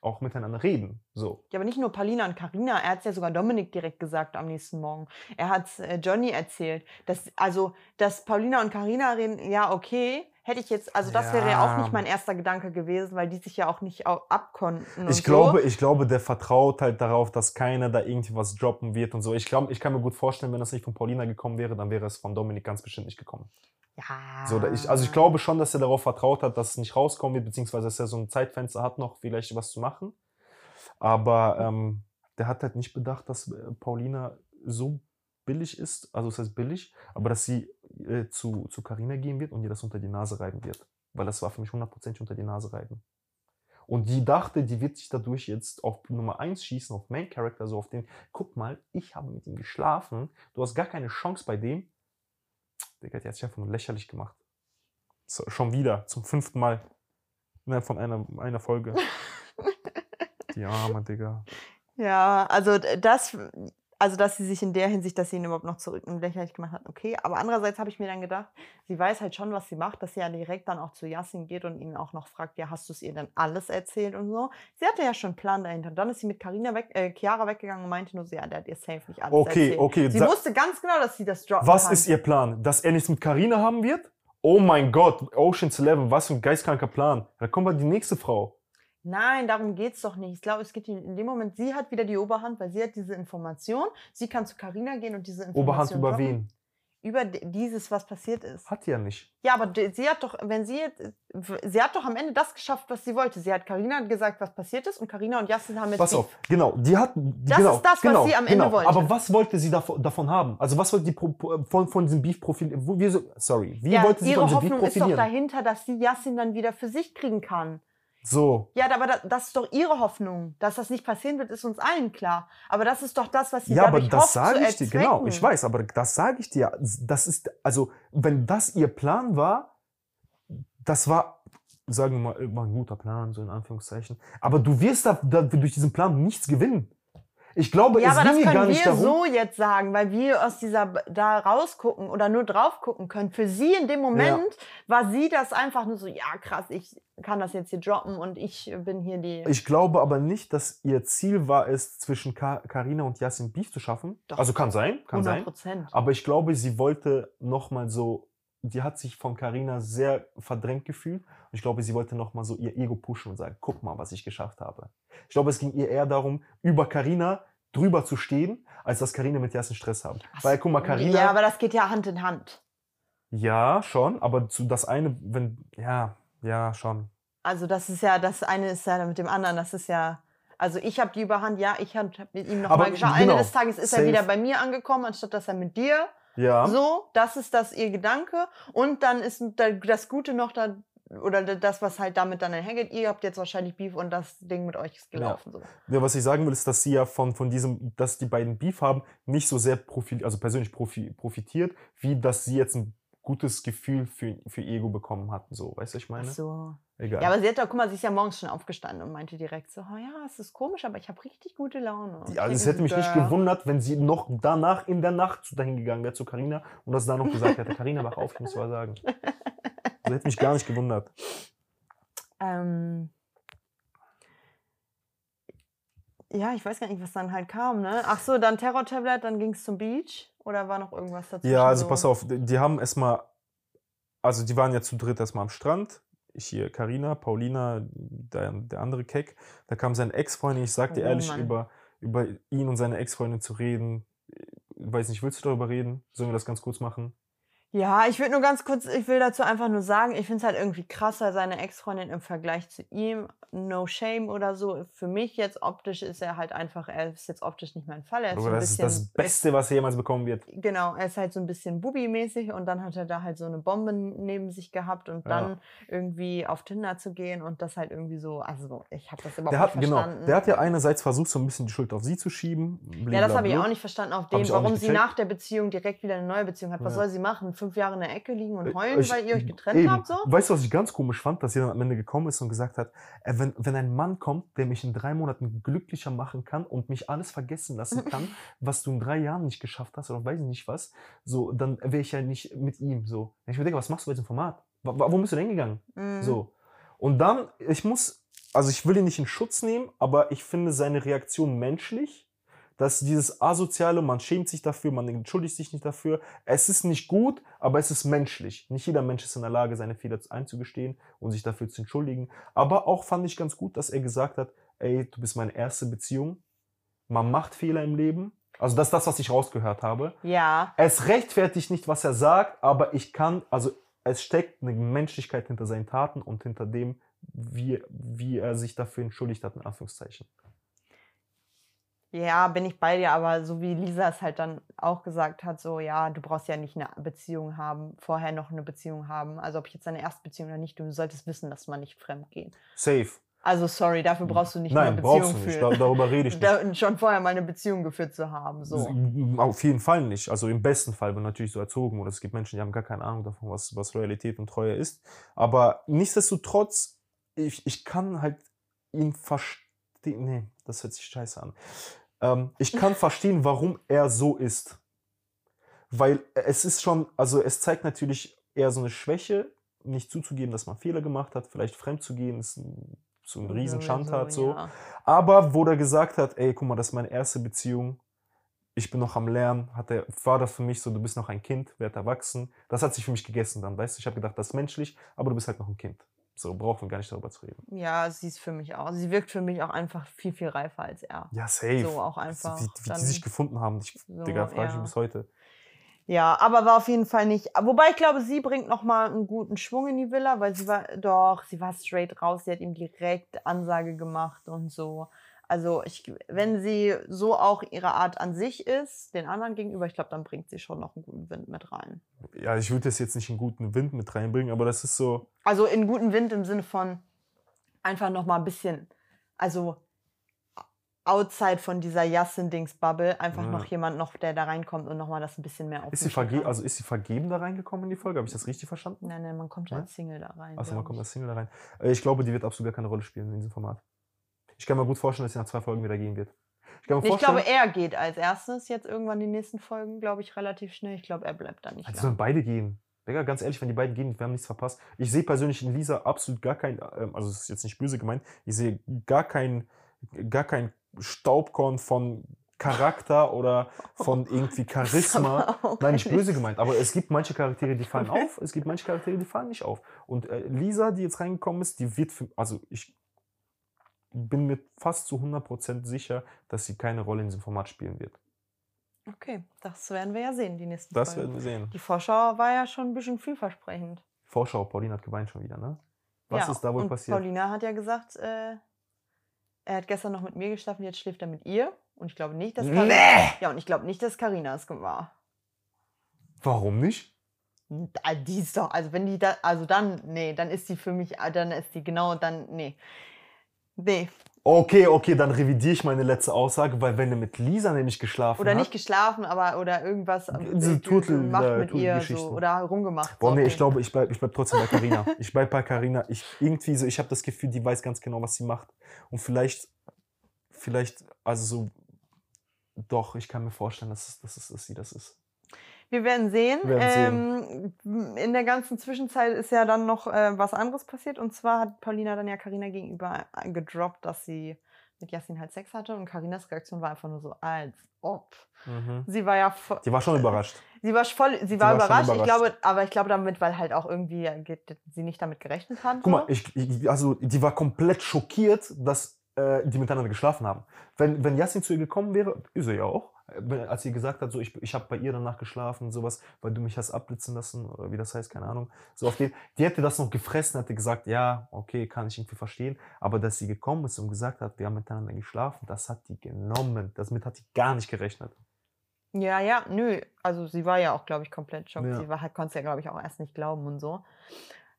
auch miteinander reden. So. Ja, aber nicht nur Paulina und Karina, er hat es ja sogar Dominik direkt gesagt am nächsten Morgen. Er hat äh, Johnny erzählt. Dass, also, dass Paulina und Karina reden, ja, okay, hätte ich jetzt, also das wäre ja auch Ja. nicht mein erster Gedanke gewesen, weil die sich ja auch nicht abkonnten. und Ich so. glaube, ich glaube, der vertraut halt darauf, dass keiner da irgendwie was droppen wird und so. Ich glaube, ich kann mir gut vorstellen, wenn das nicht von Paulina gekommen wäre, dann wäre es von Dominik ganz bestimmt nicht gekommen. Ja. So, ich, also ich glaube schon, dass er darauf vertraut hat, dass es nicht rauskommen wird, beziehungsweise dass er so ein Zeitfenster hat, noch vielleicht was zu machen. Aber ähm, der hat halt nicht bedacht, dass äh, Paulina so billig ist, also das heißt billig, aber dass sie äh, zu, zu Carina gehen wird und ihr das unter die Nase reiben wird. Weil das war für mich hundertprozentig unter die Nase reiben. Und die dachte, die wird sich dadurch jetzt auf Nummer 1 schießen, auf Main Character, so auf den, guck mal, ich habe mit ihm geschlafen, du hast gar keine Chance bei dem. Digga, die hat sich einfach nur lächerlich gemacht. So, schon wieder, zum fünften Mal. Von einer, einer Folge. Die arme, Digga. Ja, also das, also dass sie sich in der Hinsicht, dass sie ihn überhaupt noch zurück und lächerlich gemacht hat, okay. Aber andererseits habe ich mir dann gedacht, sie weiß halt schon, was sie macht, dass sie ja direkt dann auch zu Yassin geht und ihn auch noch fragt, ja, hast du es ihr denn alles erzählt und so. Sie hatte ja schon einen Plan dahinter. Und dann ist sie mit Carina weg, äh, Chiara weggegangen und meinte nur so, ja, der hat ihr safe nicht alles Okay, erzählt. okay. Sie sa- wusste ganz genau, dass sie das droppen was kann. ist ihr Plan? Dass er nichts mit Karina haben wird? Oh mein Gott, Ocean's Eleven, was für ein geistkranker Plan. Da kommt mal die nächste Frau. Nein, darum geht es doch nicht. Ich glaube, es geht in in dem Moment, sie hat wieder die Oberhand, weil sie hat diese Information. Sie kann zu Carina gehen und diese Information Oberhand über droppen. wen? Über dieses, was passiert ist. Hat die ja nicht. Ja, aber sie hat doch, wenn sie jetzt, sie hat doch am Ende das geschafft, was sie wollte. Sie hat Carina gesagt, was passiert ist und Carina und Jasmin haben jetzt Pass Beef. auf, genau, die hat. Das genau, ist das, was genau, sie am Ende genau. wollte. Aber was wollte sie davon, davon haben? Also, was wollte pro- von, von diesem wie so- Sorry, wie ja, wollte sie ihre von diesem Hoffnung Beef ist doch profilieren? dahinter, dass sie Yassin dann wieder für sich kriegen kann. So. Ja, aber da, das ist doch ihre Hoffnung. Dass das nicht passieren wird, ist uns allen klar. Aber das ist doch das, was sie Ja, aber dadurch das hofft sage zu ich dir, genau, ich weiß, aber das sage ich dir. Das ist, also, wenn das ihr Plan war, das war, sagen wir mal, ein guter Plan, so in Anführungszeichen. Aber du wirst da, da durch diesen Plan nichts gewinnen. Ich glaube, Ja, es aber das ging gar können nicht wir darum. so jetzt sagen, weil wir aus dieser da rausgucken oder nur drauf gucken können. Für sie in dem Moment war sie das einfach nur so, ja krass, ich kann das jetzt hier droppen und ich bin hier die. Ich glaube aber nicht, dass ihr Ziel war, es zwischen Ka- Carina und Yasin Beef zu schaffen. Doch. Also kann sein, kann 100 sein. Prozent. Aber ich glaube, sie wollte nochmal so, die hat sich von Carina sehr verdrängt gefühlt. Und ich glaube, sie wollte nochmal so ihr Ego pushen und sagen, guck mal, was ich geschafft habe. Ich glaube, es ging ihr eher darum, über Carina drüber zu stehen, als dass Carina mit Yasin Stress haben. Weil, guck mal, Carina, Ja, ja, aber das geht ja Hand in Hand. schon, aber zu das eine, wenn, ja, ja, schon. Also das ist ja, das eine ist ja mit dem anderen, das ist ja, Also ich habe die Überhand, ja, ich habe mit ihm nochmal geschaut. genau, des Tages ist safe. er wieder bei mir angekommen, anstatt dass er mit dir. Ja. So, das ist das ihr Gedanke. Und dann ist da- das Gute noch da, oder das, was halt damit dann einhergeht, ihr habt jetzt wahrscheinlich Beef und das Ding mit euch ist gelaufen. So. Ja, was ich sagen will, ist, dass sie ja von, von diesem, dass die beiden Beef haben, nicht so sehr profi also persönlich profi profitiert, wie dass sie jetzt ein gutes Gefühl für, für Ego bekommen hatten. So, weißt du, ich Ach meine? so. Egal. Ja, aber sie hat doch, guck mal, sie ist ja morgens schon aufgestanden und meinte direkt so, oh ja, es ist komisch, aber ich habe richtig gute Laune. Ich also es hätte mich nicht gewundert, wenn sie noch danach in der Nacht dahin gegangen wäre zu Carina und das da noch gesagt hätte, Carina, wach auf, ich muss was sagen. Das hätte mich gar nicht gewundert. Ähm, ja, ich weiß gar nicht, was dann halt kam, ne? Ach so, dann Terror-Tablet, dann ging es zum Beach oder war noch irgendwas dazwischen? Ja, also so? pass auf, die haben erstmal, also die waren ja zu dritt erstmal am Strand. Ich hier, Carina, Paulina, der, der andere Keck. Da kam seine Ex-Freundin, ich sagte Oh, ehrlich, Mann. über, über ihn und seine Ex-Freundin zu reden. Weiß nicht, willst du darüber reden? Sollen wir das ganz kurz machen? Ja, ich würde nur ganz kurz, ich will dazu einfach nur sagen, ich finde es halt irgendwie krasser, seine Ex-Freundin im Vergleich zu ihm. No shame oder so. Für mich jetzt optisch ist er halt einfach, er ist jetzt optisch nicht mein Fall. Er ist so Aber ein das ist bisschen, das Beste, was er jemals bekommen wird. Genau, er ist halt so ein bisschen Bubi-mäßig und dann hat er da halt so eine Bombe neben sich gehabt und Ja. dann irgendwie auf Tinder zu gehen und das halt irgendwie so, also ich habe das überhaupt Der hat, nicht genau, verstanden. der hat ja einerseits versucht, so ein bisschen die Schuld auf sie zu schieben. ja, das habe ich blablabla. auch nicht verstanden auf auch warum sie nach der Beziehung direkt wieder eine neue Beziehung hat. Was Ja. soll sie machen? Fünf Jahre in der Ecke liegen und Äh, heulen, ich- weil ihr euch getrennt eben. habt? So? Weißt du, was ich ganz komisch fand, dass sie dann am Ende gekommen ist und gesagt hat, äh, wenn, wenn ein Mann kommt, der mich in drei Monaten glücklicher machen kann und mich alles vergessen lassen kann, was du in drei Jahren nicht geschafft hast oder weiß ich nicht was, so, dann wäre ich ja nicht mit ihm so. Ich mir denke, was machst du bei diesem Format? Wa- Wo bist du denn hingegangen? Mhm. So. Und dann, ich muss, also ich will ihn nicht in Schutz nehmen, aber ich finde seine Reaktion menschlich. Dass dieses Asoziale, man schämt sich dafür, man entschuldigt sich nicht dafür. Es ist nicht gut, aber es ist menschlich. Nicht jeder Mensch ist in der Lage, seine Fehler einzugestehen und sich dafür zu entschuldigen. Aber auch fand ich ganz gut, dass er gesagt hat, ey, du bist meine erste Beziehung. Man macht Fehler im Leben. Also das ist das, was ich rausgehört habe. Ja, Es rechtfertigt nicht, was er sagt, aber ich kann, also es steckt eine Menschlichkeit hinter seinen Taten und hinter dem, wie, wie er sich dafür entschuldigt hat, in Anführungszeichen. Ja, bin ich bei dir, aber so wie Lisa es halt dann auch gesagt hat, so, ja, du brauchst ja nicht eine Beziehung haben, vorher noch eine Beziehung haben. Also ob ich jetzt deine erste Beziehung oder nicht, du solltest wissen, dass man nicht fremd geht. Safe. Also sorry, dafür brauchst du nicht Nein, eine Beziehung brauchst du nicht. Da, darüber rede ich nicht. Da, schon vorher mal eine Beziehung geführt zu haben. So. Auf jeden Fall nicht. Also im besten Fall, wenn natürlich so erzogen oder es gibt Menschen, die haben gar keine Ahnung davon, was, was Realität und Treue ist. Aber nichtsdestotrotz, ich, ich kann halt ihn verstehen. Nee, das hört sich scheiße an. Ähm, ich kann verstehen, warum er so ist. Weil es ist schon, also es zeigt natürlich eher so eine Schwäche, nicht zuzugeben, dass man Fehler gemacht hat, vielleicht fremd zu gehen, ist ein, so ein riesen Schandtat so. Ja. Aber wo der gesagt hat, ey, guck mal, das ist meine erste Beziehung, ich bin noch am Lernen, hat er, war das für mich so, du bist noch ein Kind, werd erwachsen. Das hat sich für mich gegessen dann, weißt du? Ich habe gedacht, das ist menschlich, aber du bist halt noch ein Kind. So, brauchen wir gar nicht darüber zu reden. ja, sie ist für mich auch. Sie wirkt für mich auch einfach viel, viel reifer als er. Ja, safe. So auch einfach. Wie, wie die sich gefunden haben, ich, so, Digga, frage ich ja. mich bis heute. Ja, aber war auf jeden Fall nicht. Wobei ich glaube, sie bringt noch mal einen guten Schwung in die Villa, weil sie war doch, sie war straight raus. Sie hat ihm direkt Ansage gemacht und so. Also ich, wenn sie so auch ihre Art an sich ist, den anderen gegenüber, ich glaube, dann bringt sie schon noch einen guten Wind mit rein. Ja, ich würde das jetzt nicht in guten Wind mit reinbringen, aber das ist so, Also in guten Wind im Sinne von einfach noch mal ein bisschen, also outside von dieser Jassen-Dings-Bubble, einfach Ja. noch jemand noch, der da reinkommt und noch mal das ein bisschen mehr ist sie, verge kann. also ist sie vergeben da reingekommen in die Folge? Habe ich das richtig verstanden? Nein, nein, man kommt ja Ja? als Single da rein. Achso, man kommt als Single da rein. Äh, Ich glaube, die wird absolut gar keine Rolle spielen in diesem Format. Ich kann mir gut vorstellen, dass sie nach zwei Folgen wieder gehen wird. Ich kann mir Ich vorstellen, glaube, er geht als erstes jetzt irgendwann die nächsten Folgen, glaube ich, relativ schnell. Ich glaube, er bleibt da nicht Also sollen beide gehen. Digga, ganz ehrlich, wenn die beiden gehen, wir haben nichts verpasst. Ich sehe persönlich in Lisa absolut gar kein, ähm, also das ist jetzt nicht böse gemeint, ich sehe gar kein, gar kein Staubkorn von Charakter oder von irgendwie Charisma. Nein, nicht böse gemeint, aber es gibt manche Charaktere, die fallen auf, es gibt manche Charaktere, die fallen nicht auf. Und äh, Lisa, die jetzt reingekommen ist, die wird für, also ich bin mir fast zu 100% sicher, dass sie keine Rolle in diesem Format spielen wird. Okay, das werden wir ja sehen, die nächsten Das Folgen. werden wir sehen. Die Vorschau war ja schon ein bisschen vielversprechend. Vorschau, Pauline hat geweint schon wieder, ne? Was ja, ist da wohl und passiert? Paulina hat ja gesagt, äh, er hat gestern noch mit mir geschlafen, jetzt schläft er mit ihr. Und ich glaube nicht, dass Nee! Carina, ja, und ich glaube nicht, dass Carina es war. Warum nicht? Die ist doch, also wenn die da, also dann, nee, dann ist die für mich, ah, dann ist die genau, dann, nee. Nee. Okay, okay, dann revidiere ich meine letzte Aussage, weil wenn er mit Lisa nämlich geschlafen Oder hat. nicht geschlafen, aber oder irgendwas äh, Diese Turtel- gemacht äh, mit ihr so, oder rumgemacht. Boah, so, nee, okay. ich glaube, ich bleib, ich bleib trotzdem bei Carina. ich bleib bei Carina. Ich irgendwie so, ich habe das Gefühl, die weiß ganz genau, was sie macht. Und vielleicht, vielleicht, also so, doch, ich kann mir vorstellen, dass, es- dass, es, dass sie das ist. Wir werden sehen. Wir werden ähm, in der ganzen Zwischenzeit ist ja dann noch äh, was anderes passiert. Und zwar hat Paulina dann ja Carina gegenüber äh, gedroppt, dass sie mit Yasin halt Sex hatte. Und Carinas Reaktion war einfach nur so, als ob. Sie war ja vo- Die war schon überrascht. Sie war voll, sie war, war schon überrascht. Ich überrascht. glaube, aber ich glaube damit, weil halt auch irgendwie äh, sie nicht damit gerechnet hat. Guck mal, ich, ich, also die war komplett schockiert, dass äh, die miteinander geschlafen haben. Wenn, wenn Yassin zu ihr gekommen wäre, ist er ja auch, als sie gesagt hat, so ich, ich habe bei ihr danach geschlafen und sowas, weil du mich hast abblitzen lassen oder wie das heißt, keine Ahnung. So auf den, die hätte das noch gefressen, hätte gesagt, ja, okay, kann ich irgendwie verstehen. Aber dass sie gekommen ist und gesagt hat, wir haben miteinander geschlafen, das hat die genommen. Damit hat die gar nicht gerechnet. Ja, ja, nö. Also sie war ja auch, glaube ich, komplett schockiert. Ja. Sie war halt, konnte es ja, glaube ich, auch erst nicht glauben und so.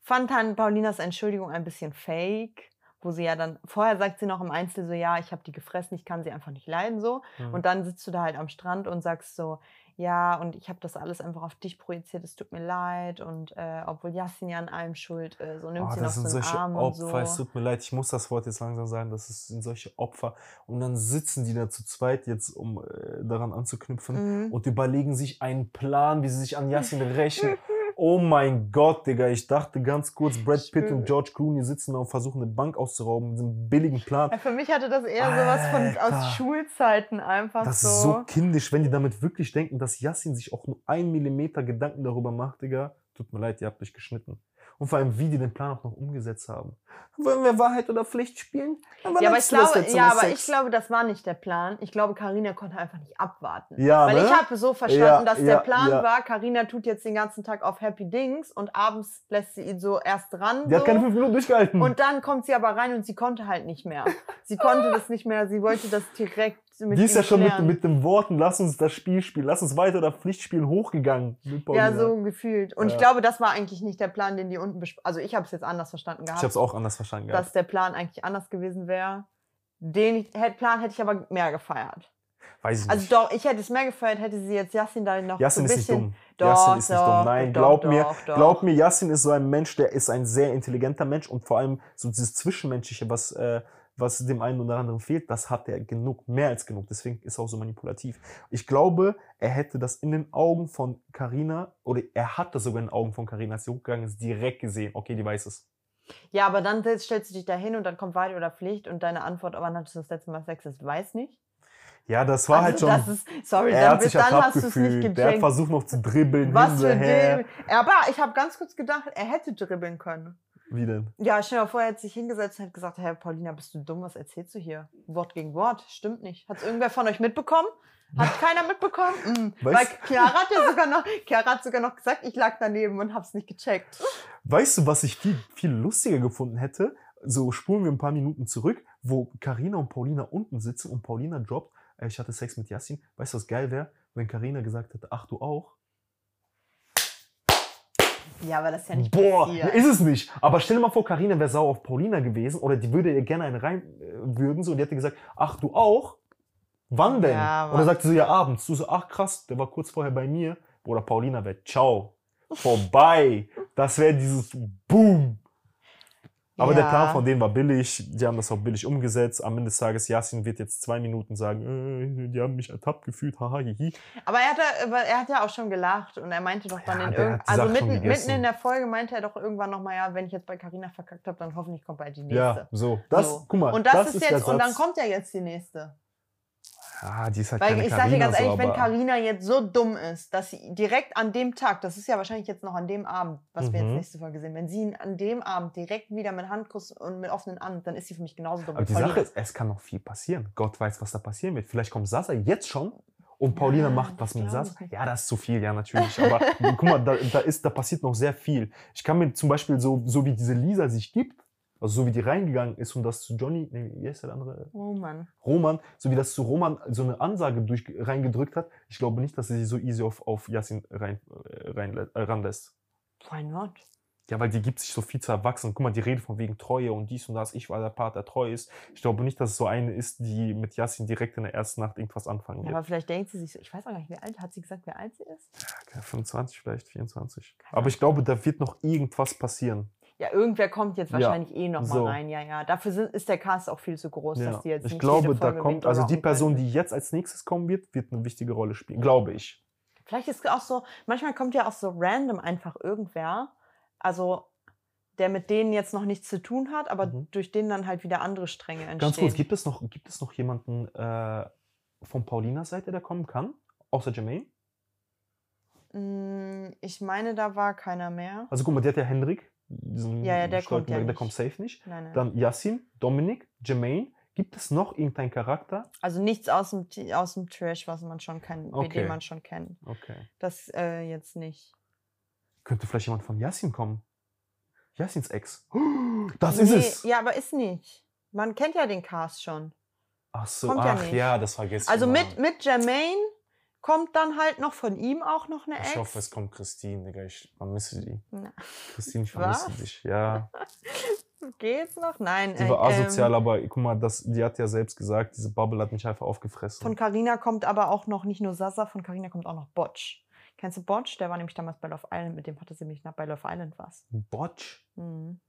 Fand dann Paulinas Entschuldigung ein bisschen fake, wo sie ja dann, vorher sagt sie noch im Einzel so, ja, ich habe die gefressen, ich kann sie einfach nicht leiden so. Mhm. Und dann sitzt du da halt am Strand und sagst so, ja, und ich habe das alles einfach auf dich projiziert, es tut mir leid. Und äh, obwohl Yassin ja an allem schuld ist, so nimmt Oh, sie noch das so sind einen solche Arm Opfer, und es so. tut mir leid, ich muss das Wort jetzt langsam sagen, das sind solche Opfer. Und dann sitzen die da zu zweit jetzt, um äh, daran anzuknüpfen Mhm. und überlegen sich einen Plan, wie sie sich an Yassin rächen. Oh mein Gott, Digga, ich dachte ganz kurz, Brad Pitt und George Clooney sitzen da und versuchen eine Bank auszurauben mit diesem billigen Plan. Ja, für mich hatte das eher sowas von aus Schulzeiten einfach Das so. ist so kindisch, wenn die damit wirklich denken, dass Yassin sich auch nur ein Millimeter Gedanken darüber macht, Digga. Tut mir leid, ihr habt euch geschnitten. Und vor allem, wie die den Plan auch noch umgesetzt haben. Wollen wir Wahrheit oder Pflicht spielen? Ja, aber ich glaube, ja, aber ich glaube, das war nicht der Plan. Ich glaube, Karina konnte einfach nicht abwarten. Ja, Weil ne? ich habe so verstanden, Ja, dass ja, der Plan ja. war, Karina tut jetzt den ganzen Tag auf Happy Dings und abends lässt sie ihn so erst ran. Die hat so. keine fünf Minuten durchgehalten. und dann kommt sie aber rein und sie konnte halt nicht mehr. Sie konnte das nicht mehr. Sie wollte das direkt mit die ist ja schon mit, klären. mit den Worten, lass uns das Spiel spielen, lass uns weiter oder Pflicht spielen, hochgegangen. Ja, so gefühlt. Und ich glaube, das war eigentlich nicht der Plan, den die besprochen Also ich habe es jetzt anders verstanden Ich gehabt. habe es auch anders verstanden gehabt. dass der Plan eigentlich anders gewesen wäre. Den ich- Plan hätte ich aber mehr gefeiert. Weiß ich Also nicht. doch, ich hätte es mehr gefeiert, hätte sie jetzt Yassin da noch Yassin so ist ein nicht bisschen... dumm. Doch, Yassin ist nicht doch, dumm. Nein, doch, glaub doch, mir, glaub mir, Yassin ist so ein Mensch, der ist ein sehr intelligenter Mensch und vor allem so dieses Zwischenmenschliche, was, äh, was dem einen oder anderen fehlt, das hat er genug, mehr als genug. Deswegen ist er auch so manipulativ. Ich glaube, er hätte das in den Augen von Carina oder er hat das sogar in den Augen von Carina, als sie hochgegangen ist, direkt gesehen. Okay, die weiß es. Ja, aber dann stellst du dich da hin und dann kommt Wahrheit oder Pflicht und deine Antwort, aber hattest du das letzte Mal Sex, das weiß nicht. Ja, das war halt Also schon. das ist, sorry, er dann, hat sich dann hast du es nicht. Der hat gecheckt. versucht noch zu dribbeln. Was für den. Aber ich habe ganz kurz gedacht, er hätte dribbeln können. Wie denn? Ja, stell dir mal vor, er hat sich hingesetzt und hat gesagt, Herr Paulina, bist du dumm, was erzählst du hier? Wort gegen Wort, stimmt nicht. Hat irgendwer von euch mitbekommen? Hat keiner mitbekommen? Mm. Weil Chiara hat ja sogar noch, Chiara hat sogar noch gesagt, ich lag daneben und hab's nicht gecheckt. Weißt du, was ich viel, viel lustiger gefunden hätte? So spulen wir ein paar Minuten zurück, wo Karina und Paulina unten sitzen und Paulina droppt, äh, ich hatte Sex mit Yassin. Weißt du, was geil wäre? Wenn Karina gesagt hätte, ach du auch? Ja, aber das ist ja nicht Boah, passiert. ist es nicht. Aber stell dir mal vor, Karina wäre sauer auf Paulina gewesen oder die würde ihr gerne einen reinwürgen so und die hätte gesagt, ach du auch? Wann denn? Ja, und dann sagt sie so, ja abends. Du so, ach krass, der war kurz vorher bei mir. Oder Paulina wäre, ciao, vorbei. Das wäre dieses Boom. Aber der Ja. Plan von denen war billig, die haben das auch billig umgesetzt. Am Ende des Tages, Yasin wird jetzt zwei Minuten sagen, äh, die haben mich ertappt gefühlt, haha, hihi. Aber er hat, er hat ja auch schon gelacht und er meinte doch dann Ja, in der irgend, hat die also mitten, mitten in der Folge meinte er doch irgendwann nochmal, ja, wenn ich jetzt bei Carina verkackt habe, dann hoffentlich kommt bald die nächste. Ja, so. Das, So. guck mal, und das, ist, der jetzt, und dann kommt ja jetzt die nächste. Ah, die ist halt Weil keine ich sag dir ganz ehrlich, so, wenn Carina jetzt so dumm ist, dass sie direkt an dem Tag, das ist ja wahrscheinlich jetzt noch an dem Abend, was wir jetzt Mhm. nächste Folge sehen, wenn sie ihn an dem Abend direkt wieder mit Handkuss und mit offenen Armen, dann ist sie für mich genauso dumm Aber die Paulina. Sache ist, es kann noch viel passieren. Gott weiß, was da passieren wird. Vielleicht kommt Sasa jetzt schon und Paulina Ja, macht was mit Sasa. Ja, das ist zu viel, ja, natürlich. Aber guck mal, da, da, ist, da passiert noch sehr viel. Ich kann mir zum Beispiel so, so wie diese Lisa sich gibt, Also so wie die reingegangen ist und das zu Johnny, nee, wie heißt der andere? Mann. Roman, so wie das zu Roman so eine Ansage durch, reingedrückt hat, ich glaube nicht, dass sie sich so easy auf, auf Yasin rein, äh, rein, äh, ranlässt. Why not? Ja, weil die gibt sich so viel zu erwachsen. Guck mal, die redet von wegen Treue und dies und das. Ich war der Part, der treu ist. Ich glaube nicht, dass es so eine ist, die mit Yasin direkt in der ersten Nacht irgendwas anfangen Ja, wird. aber vielleicht denkt sie sich so, ich weiß auch gar nicht, wie alt, hat sie gesagt, wie alt sie ist? Ja, 25 vielleicht, 24. Keine Aber ich glaube, da wird noch irgendwas passieren. Ja, irgendwer kommt jetzt Ja, wahrscheinlich eh noch mal so. rein, ja, ja. Dafür sind, ist der Cast auch viel zu groß, Ja. dass die jetzt Ich nicht glaube, jede da kommt, also die Person, können. die jetzt als nächstes kommen wird, wird eine wichtige Rolle spielen. Glaube ich. Vielleicht ist es auch so, manchmal kommt ja auch so random einfach irgendwer, also der mit denen jetzt noch nichts zu tun hat, aber Mhm. durch den dann halt wieder andere Stränge entstehen. Ganz kurz, gibt es noch, gibt es noch jemanden äh, von Paulinas Seite, der kommen kann? Außer Jermaine? Mm, Ich meine, da war keiner mehr. Also guck mal, der hat ja Hendrik. Diesen Ja, ja, der kommt ja Der kommt safe nicht. Nein, nein. Dann Yassin, Dominik, Jermaine. Gibt es noch irgendeinen Charakter? Also nichts aus dem, aus dem Trash, was man schon kennt, Okay. den man schon kennt. Okay. Das äh, jetzt nicht. Könnte vielleicht jemand von Yassin kommen? Yassins Ex. Das ist Nee, es. Ja, aber ist nicht. Man kennt ja den Cast schon. Ach so, kommt ja ach nicht. ja, das vergesse ich. Also mit, mit Jermaine kommt dann halt noch von ihm auch noch eine Ex. Ich hoffe, es kommt Christine, Digga. Ich vermisse die. Na, Christine, ich vermisse Was? dich. Ja. geht's noch? Nein. Sie äh, war ähm, asozial, aber guck mal, das, die hat ja selbst gesagt, diese Bubble hat mich einfach aufgefressen. Von Carina kommt aber auch noch nicht nur Sasa, von Carina kommt auch noch Botch. Kennst du Botch? Der war nämlich damals bei Love Island, mit dem hatte sie mich nach bei Love Island was. Botch? Mhm.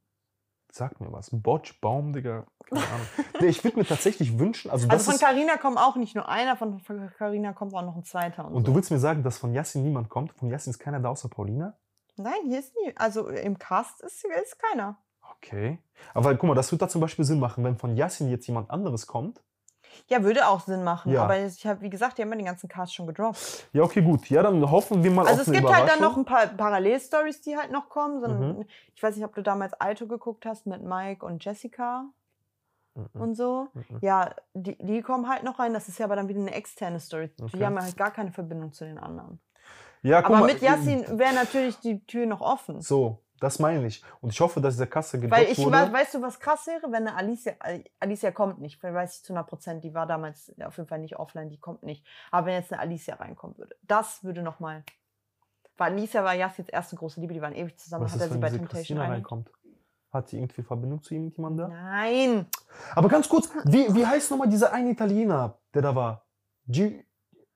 Sag mir was. Botch, Baum, Digga. Keine Ahnung. nee, ich würde mir tatsächlich wünschen, also das Also von Carina kommt auch nicht nur einer, von Carina kommt auch noch ein zweiter. Und, Und du so. willst mir sagen, dass von Yassin niemand kommt? Von Yassin ist keiner da außer Paulina? Nein, hier ist nie. Also im Cast ist, ist keiner. Okay. Aber guck mal, das würde da zum Beispiel Sinn machen, wenn von Yassin jetzt jemand anderes kommt. Ja, würde auch Sinn machen. Ja. Aber ich habe, wie gesagt, die haben ja den ganzen Cast schon gedroppt. Ja, okay, gut. Ja, dann hoffen wir mal Also auf es eine gibt halt dann noch ein paar Parallelstories, die halt noch kommen. So ein- Mhm. Ich weiß nicht, ob du damals Aito geguckt hast mit Mike und Jessica Mhm, und so. mhm. Ja, die, die kommen halt noch rein. Das ist ja aber dann wieder eine externe Story. Okay. Die haben ja halt gar keine Verbindung zu den anderen. Ja, guck aber mal, mit Yassin wäre natürlich die Tür noch offen. So, das meine ich. Und ich hoffe, dass dieser Kasse gedroppt Weil ich wurde. weiß, weißt du, was krass wäre, wenn eine Alicia, Al- Alicia kommt nicht, weiß ich zu 100 Prozent, die war damals auf jeden Fall nicht offline, die kommt nicht. Aber wenn jetzt eine Alicia reinkommen würde, das würde nochmal. Weil Alicia war Yassins erste große Liebe, die waren ewig zusammen, Was hat ist, er sie wenn bei diese Temptation Christina reinkommt? Hat sie irgendwie Verbindung zu ihm, mit jemandem da? Nein, Aber ganz kurz, wie, wie heißt nochmal dieser eine Italiener, der da war? Gi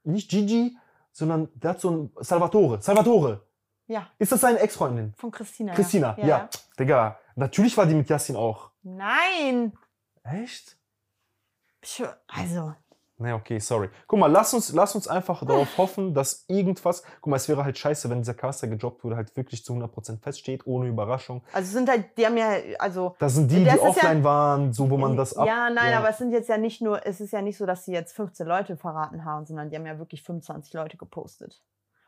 nicht Gigi, sondern der hat so ein Salvatore. Salvatore. Ja, Ist das seine Ex-Freundin? von Christina. Christina, ja. ja. Digga, natürlich war die mit Yassin auch. Nein, Echt? Also, Ne, okay, sorry. Guck mal, lass uns, lass uns einfach darauf hoffen, dass irgendwas. Guck mal, es wäre halt scheiße, wenn dieser Caster gedroppt wurde, halt wirklich zu 100% feststeht, ohne Überraschung. also sind halt, die haben ja, also Das sind die, Das die ist ja- offline waren, so wo man das ab. Ja, nein, aber es sind jetzt ja nicht nur, es ist ja nicht so, dass sie jetzt 15 Leute verraten haben, sondern die haben ja wirklich 25 Leute gepostet.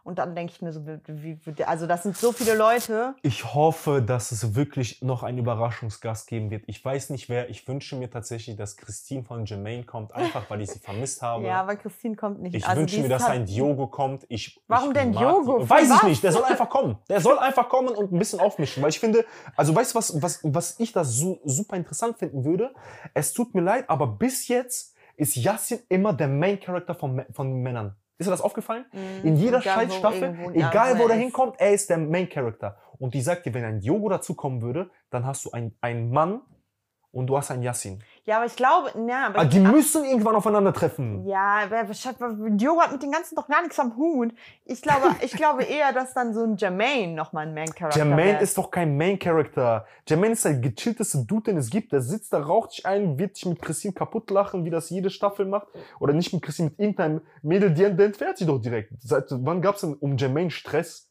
Und dann denke ich mir so, wie, wie, also das sind so viele Leute. Ich hoffe, dass es wirklich noch einen Überraschungsgast geben wird. Ich weiß nicht wer. Ich wünsche mir tatsächlich, dass Christine von Jermaine kommt, einfach weil ich sie vermisst habe. Ja, aber Christine kommt nicht. ich also wünsche mir, dass halt- ein Diogo kommt. Ich, Warum ich denn Diogo? Die. Weiß ich nicht. Der soll einfach kommen. Der soll einfach kommen und ein bisschen aufmischen. Weil ich finde, also weißt du, was, was, was ich da su super interessant finden würde? Es tut mir leid, aber bis jetzt ist Yassin immer der Main Character von, von Männern. Ist dir das aufgefallen? Mhm, In jeder Scheißstaffel, egal wo er hinkommt, er ist der Main Character. Und die sagt dir, wenn ein Yogo dazukommen würde, dann hast du ein- einen Mann und du hast einen Yassin. Ja, aber ich glaube, ja, aber Aber die müssen irgendwann aufeinandertreffen. Ja, Diogo hat mit dem Ganzen doch gar nichts am Hut. Ich glaube, ich glaube eher, dass dann so ein Jermaine nochmal ein Main-Character Jermaine wär. ist doch kein Main Character. Jermaine ist der gechillteste Dude, den es gibt. Der sitzt da, raucht sich ein, wird sich mit Christine kaputt lachen, wie das jede Staffel macht. Oder nicht mit Christine, mit irgendeinem Mädel, die der entfernt sich doch direkt. Seit wann gab es denn um Jermaine Stress?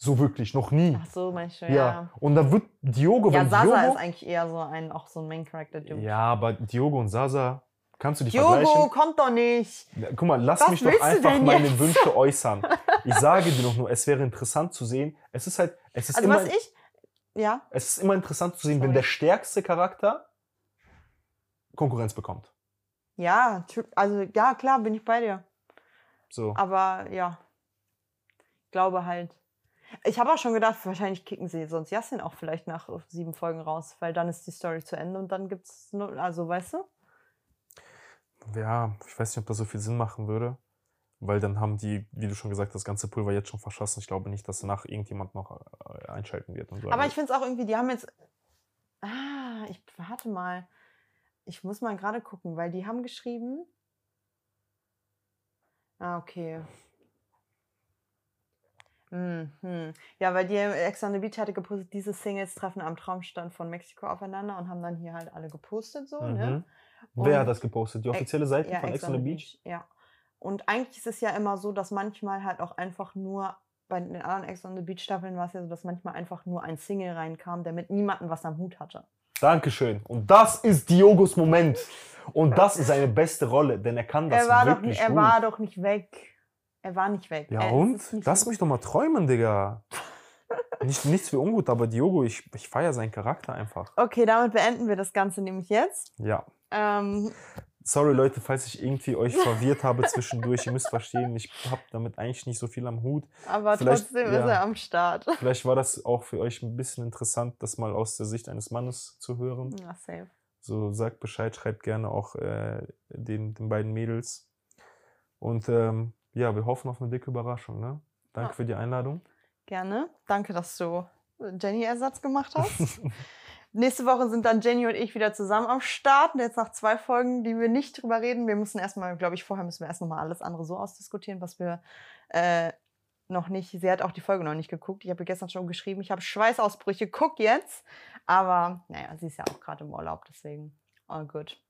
So wirklich, noch nie. Ach so, meinst du, Ja. ja. Und dann wird Diogo, Ja, wenn Sasa Diogo, ist eigentlich eher so ein, auch so ein Main-Character. Ja, aber Diogo und Sasa, kannst du die Diogo vergleichen? kommt doch nicht. Guck mal, lass Was mich doch einfach meine jetzt? Wünsche äußern. Ich sage dir doch nur, es wäre interessant zu sehen. Es ist halt, es ist, Also immer, was ich, ja, es ist immer interessant zu sehen, wenn Sorry. der stärkste Charakter Konkurrenz bekommt. ja, also ja, klar, bin ich bei dir. So. Aber ja, ich glaube halt. Ich habe auch schon gedacht, wahrscheinlich kicken sie sonst Yassin auch vielleicht nach sieben Folgen raus, weil dann ist die Story zu Ende und dann gibt's nur, also weißt du? Ja, ich weiß nicht, ob das so viel Sinn machen würde. Weil dann haben die, wie du schon gesagt hast, das ganze Pulver jetzt schon verschossen. Ich glaube nicht, dass danach irgendjemand noch äh, einschalten wird. Und so. Aber ich finde es auch irgendwie, die haben jetzt. Ah, ich warte mal. Ich muss mal gerade gucken, weil die haben geschrieben. Ah, okay. Mhm. Ja, weil die Ex on the Beach hatte gepostet, diese Singles treffen am Traumstand von Mexiko aufeinander und haben dann hier halt alle gepostet so, ne? Mhm. Wer Und- hat das gepostet? Die offizielle Seite Ja, von Ex on the Beach? Ja. Und eigentlich ist es ja immer so, dass manchmal halt auch einfach nur, bei den anderen Ex on the Beach Staffeln war es ja so, dass manchmal einfach nur ein Single reinkam, der mit niemandem was am Hut hatte. Dankeschön. Und das ist Diogos Moment. Und das ist seine beste Rolle, denn er kann das er war, doch, wirklich nicht- er gut. war doch nicht weg. Er war nicht weg. ja er, es und? Lass mich doch mal träumen, Digga. nicht, nichts für ungut, aber Diogo, ich, ich feiere seinen Charakter einfach. Okay, damit beenden wir das Ganze nämlich jetzt. Ja. Ähm, Sorry Leute, falls ich irgendwie euch verwirrt habe zwischendurch. Ihr müsst verstehen, ich habe damit eigentlich nicht so viel am Hut. aber Vielleicht- trotzdem ja. ist er am Start. Vielleicht war das auch für euch ein bisschen interessant, das mal aus der Sicht eines Mannes zu hören. Ja, safe. So sagt Bescheid, schreibt gerne auch äh, den, den beiden Mädels. Und ähm, ja, wir hoffen auf eine dicke Überraschung. Ne? Danke Ja. für die Einladung. Gerne. Danke, dass du Jenny-Ersatz gemacht hast. Nächste Woche sind dann Jenny und ich wieder zusammen am Start. Und jetzt nach zwei Folgen, die wir nicht drüber reden. Wir müssen erstmal, glaube ich, vorher müssen wir erst nochmal alles andere so ausdiskutieren, was wir äh, noch nicht. Sie hat auch die Folge noch nicht geguckt. Ich habe gestern schon geschrieben, ich habe Schweißausbrüche, guck jetzt. Aber naja, sie ist ja auch gerade im Urlaub, deswegen all gut.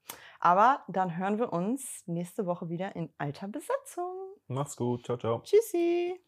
Aber dann hören wir uns nächste Woche wieder in alter Besetzung. Macht's gut. Ciao, ciao. Tschüssi.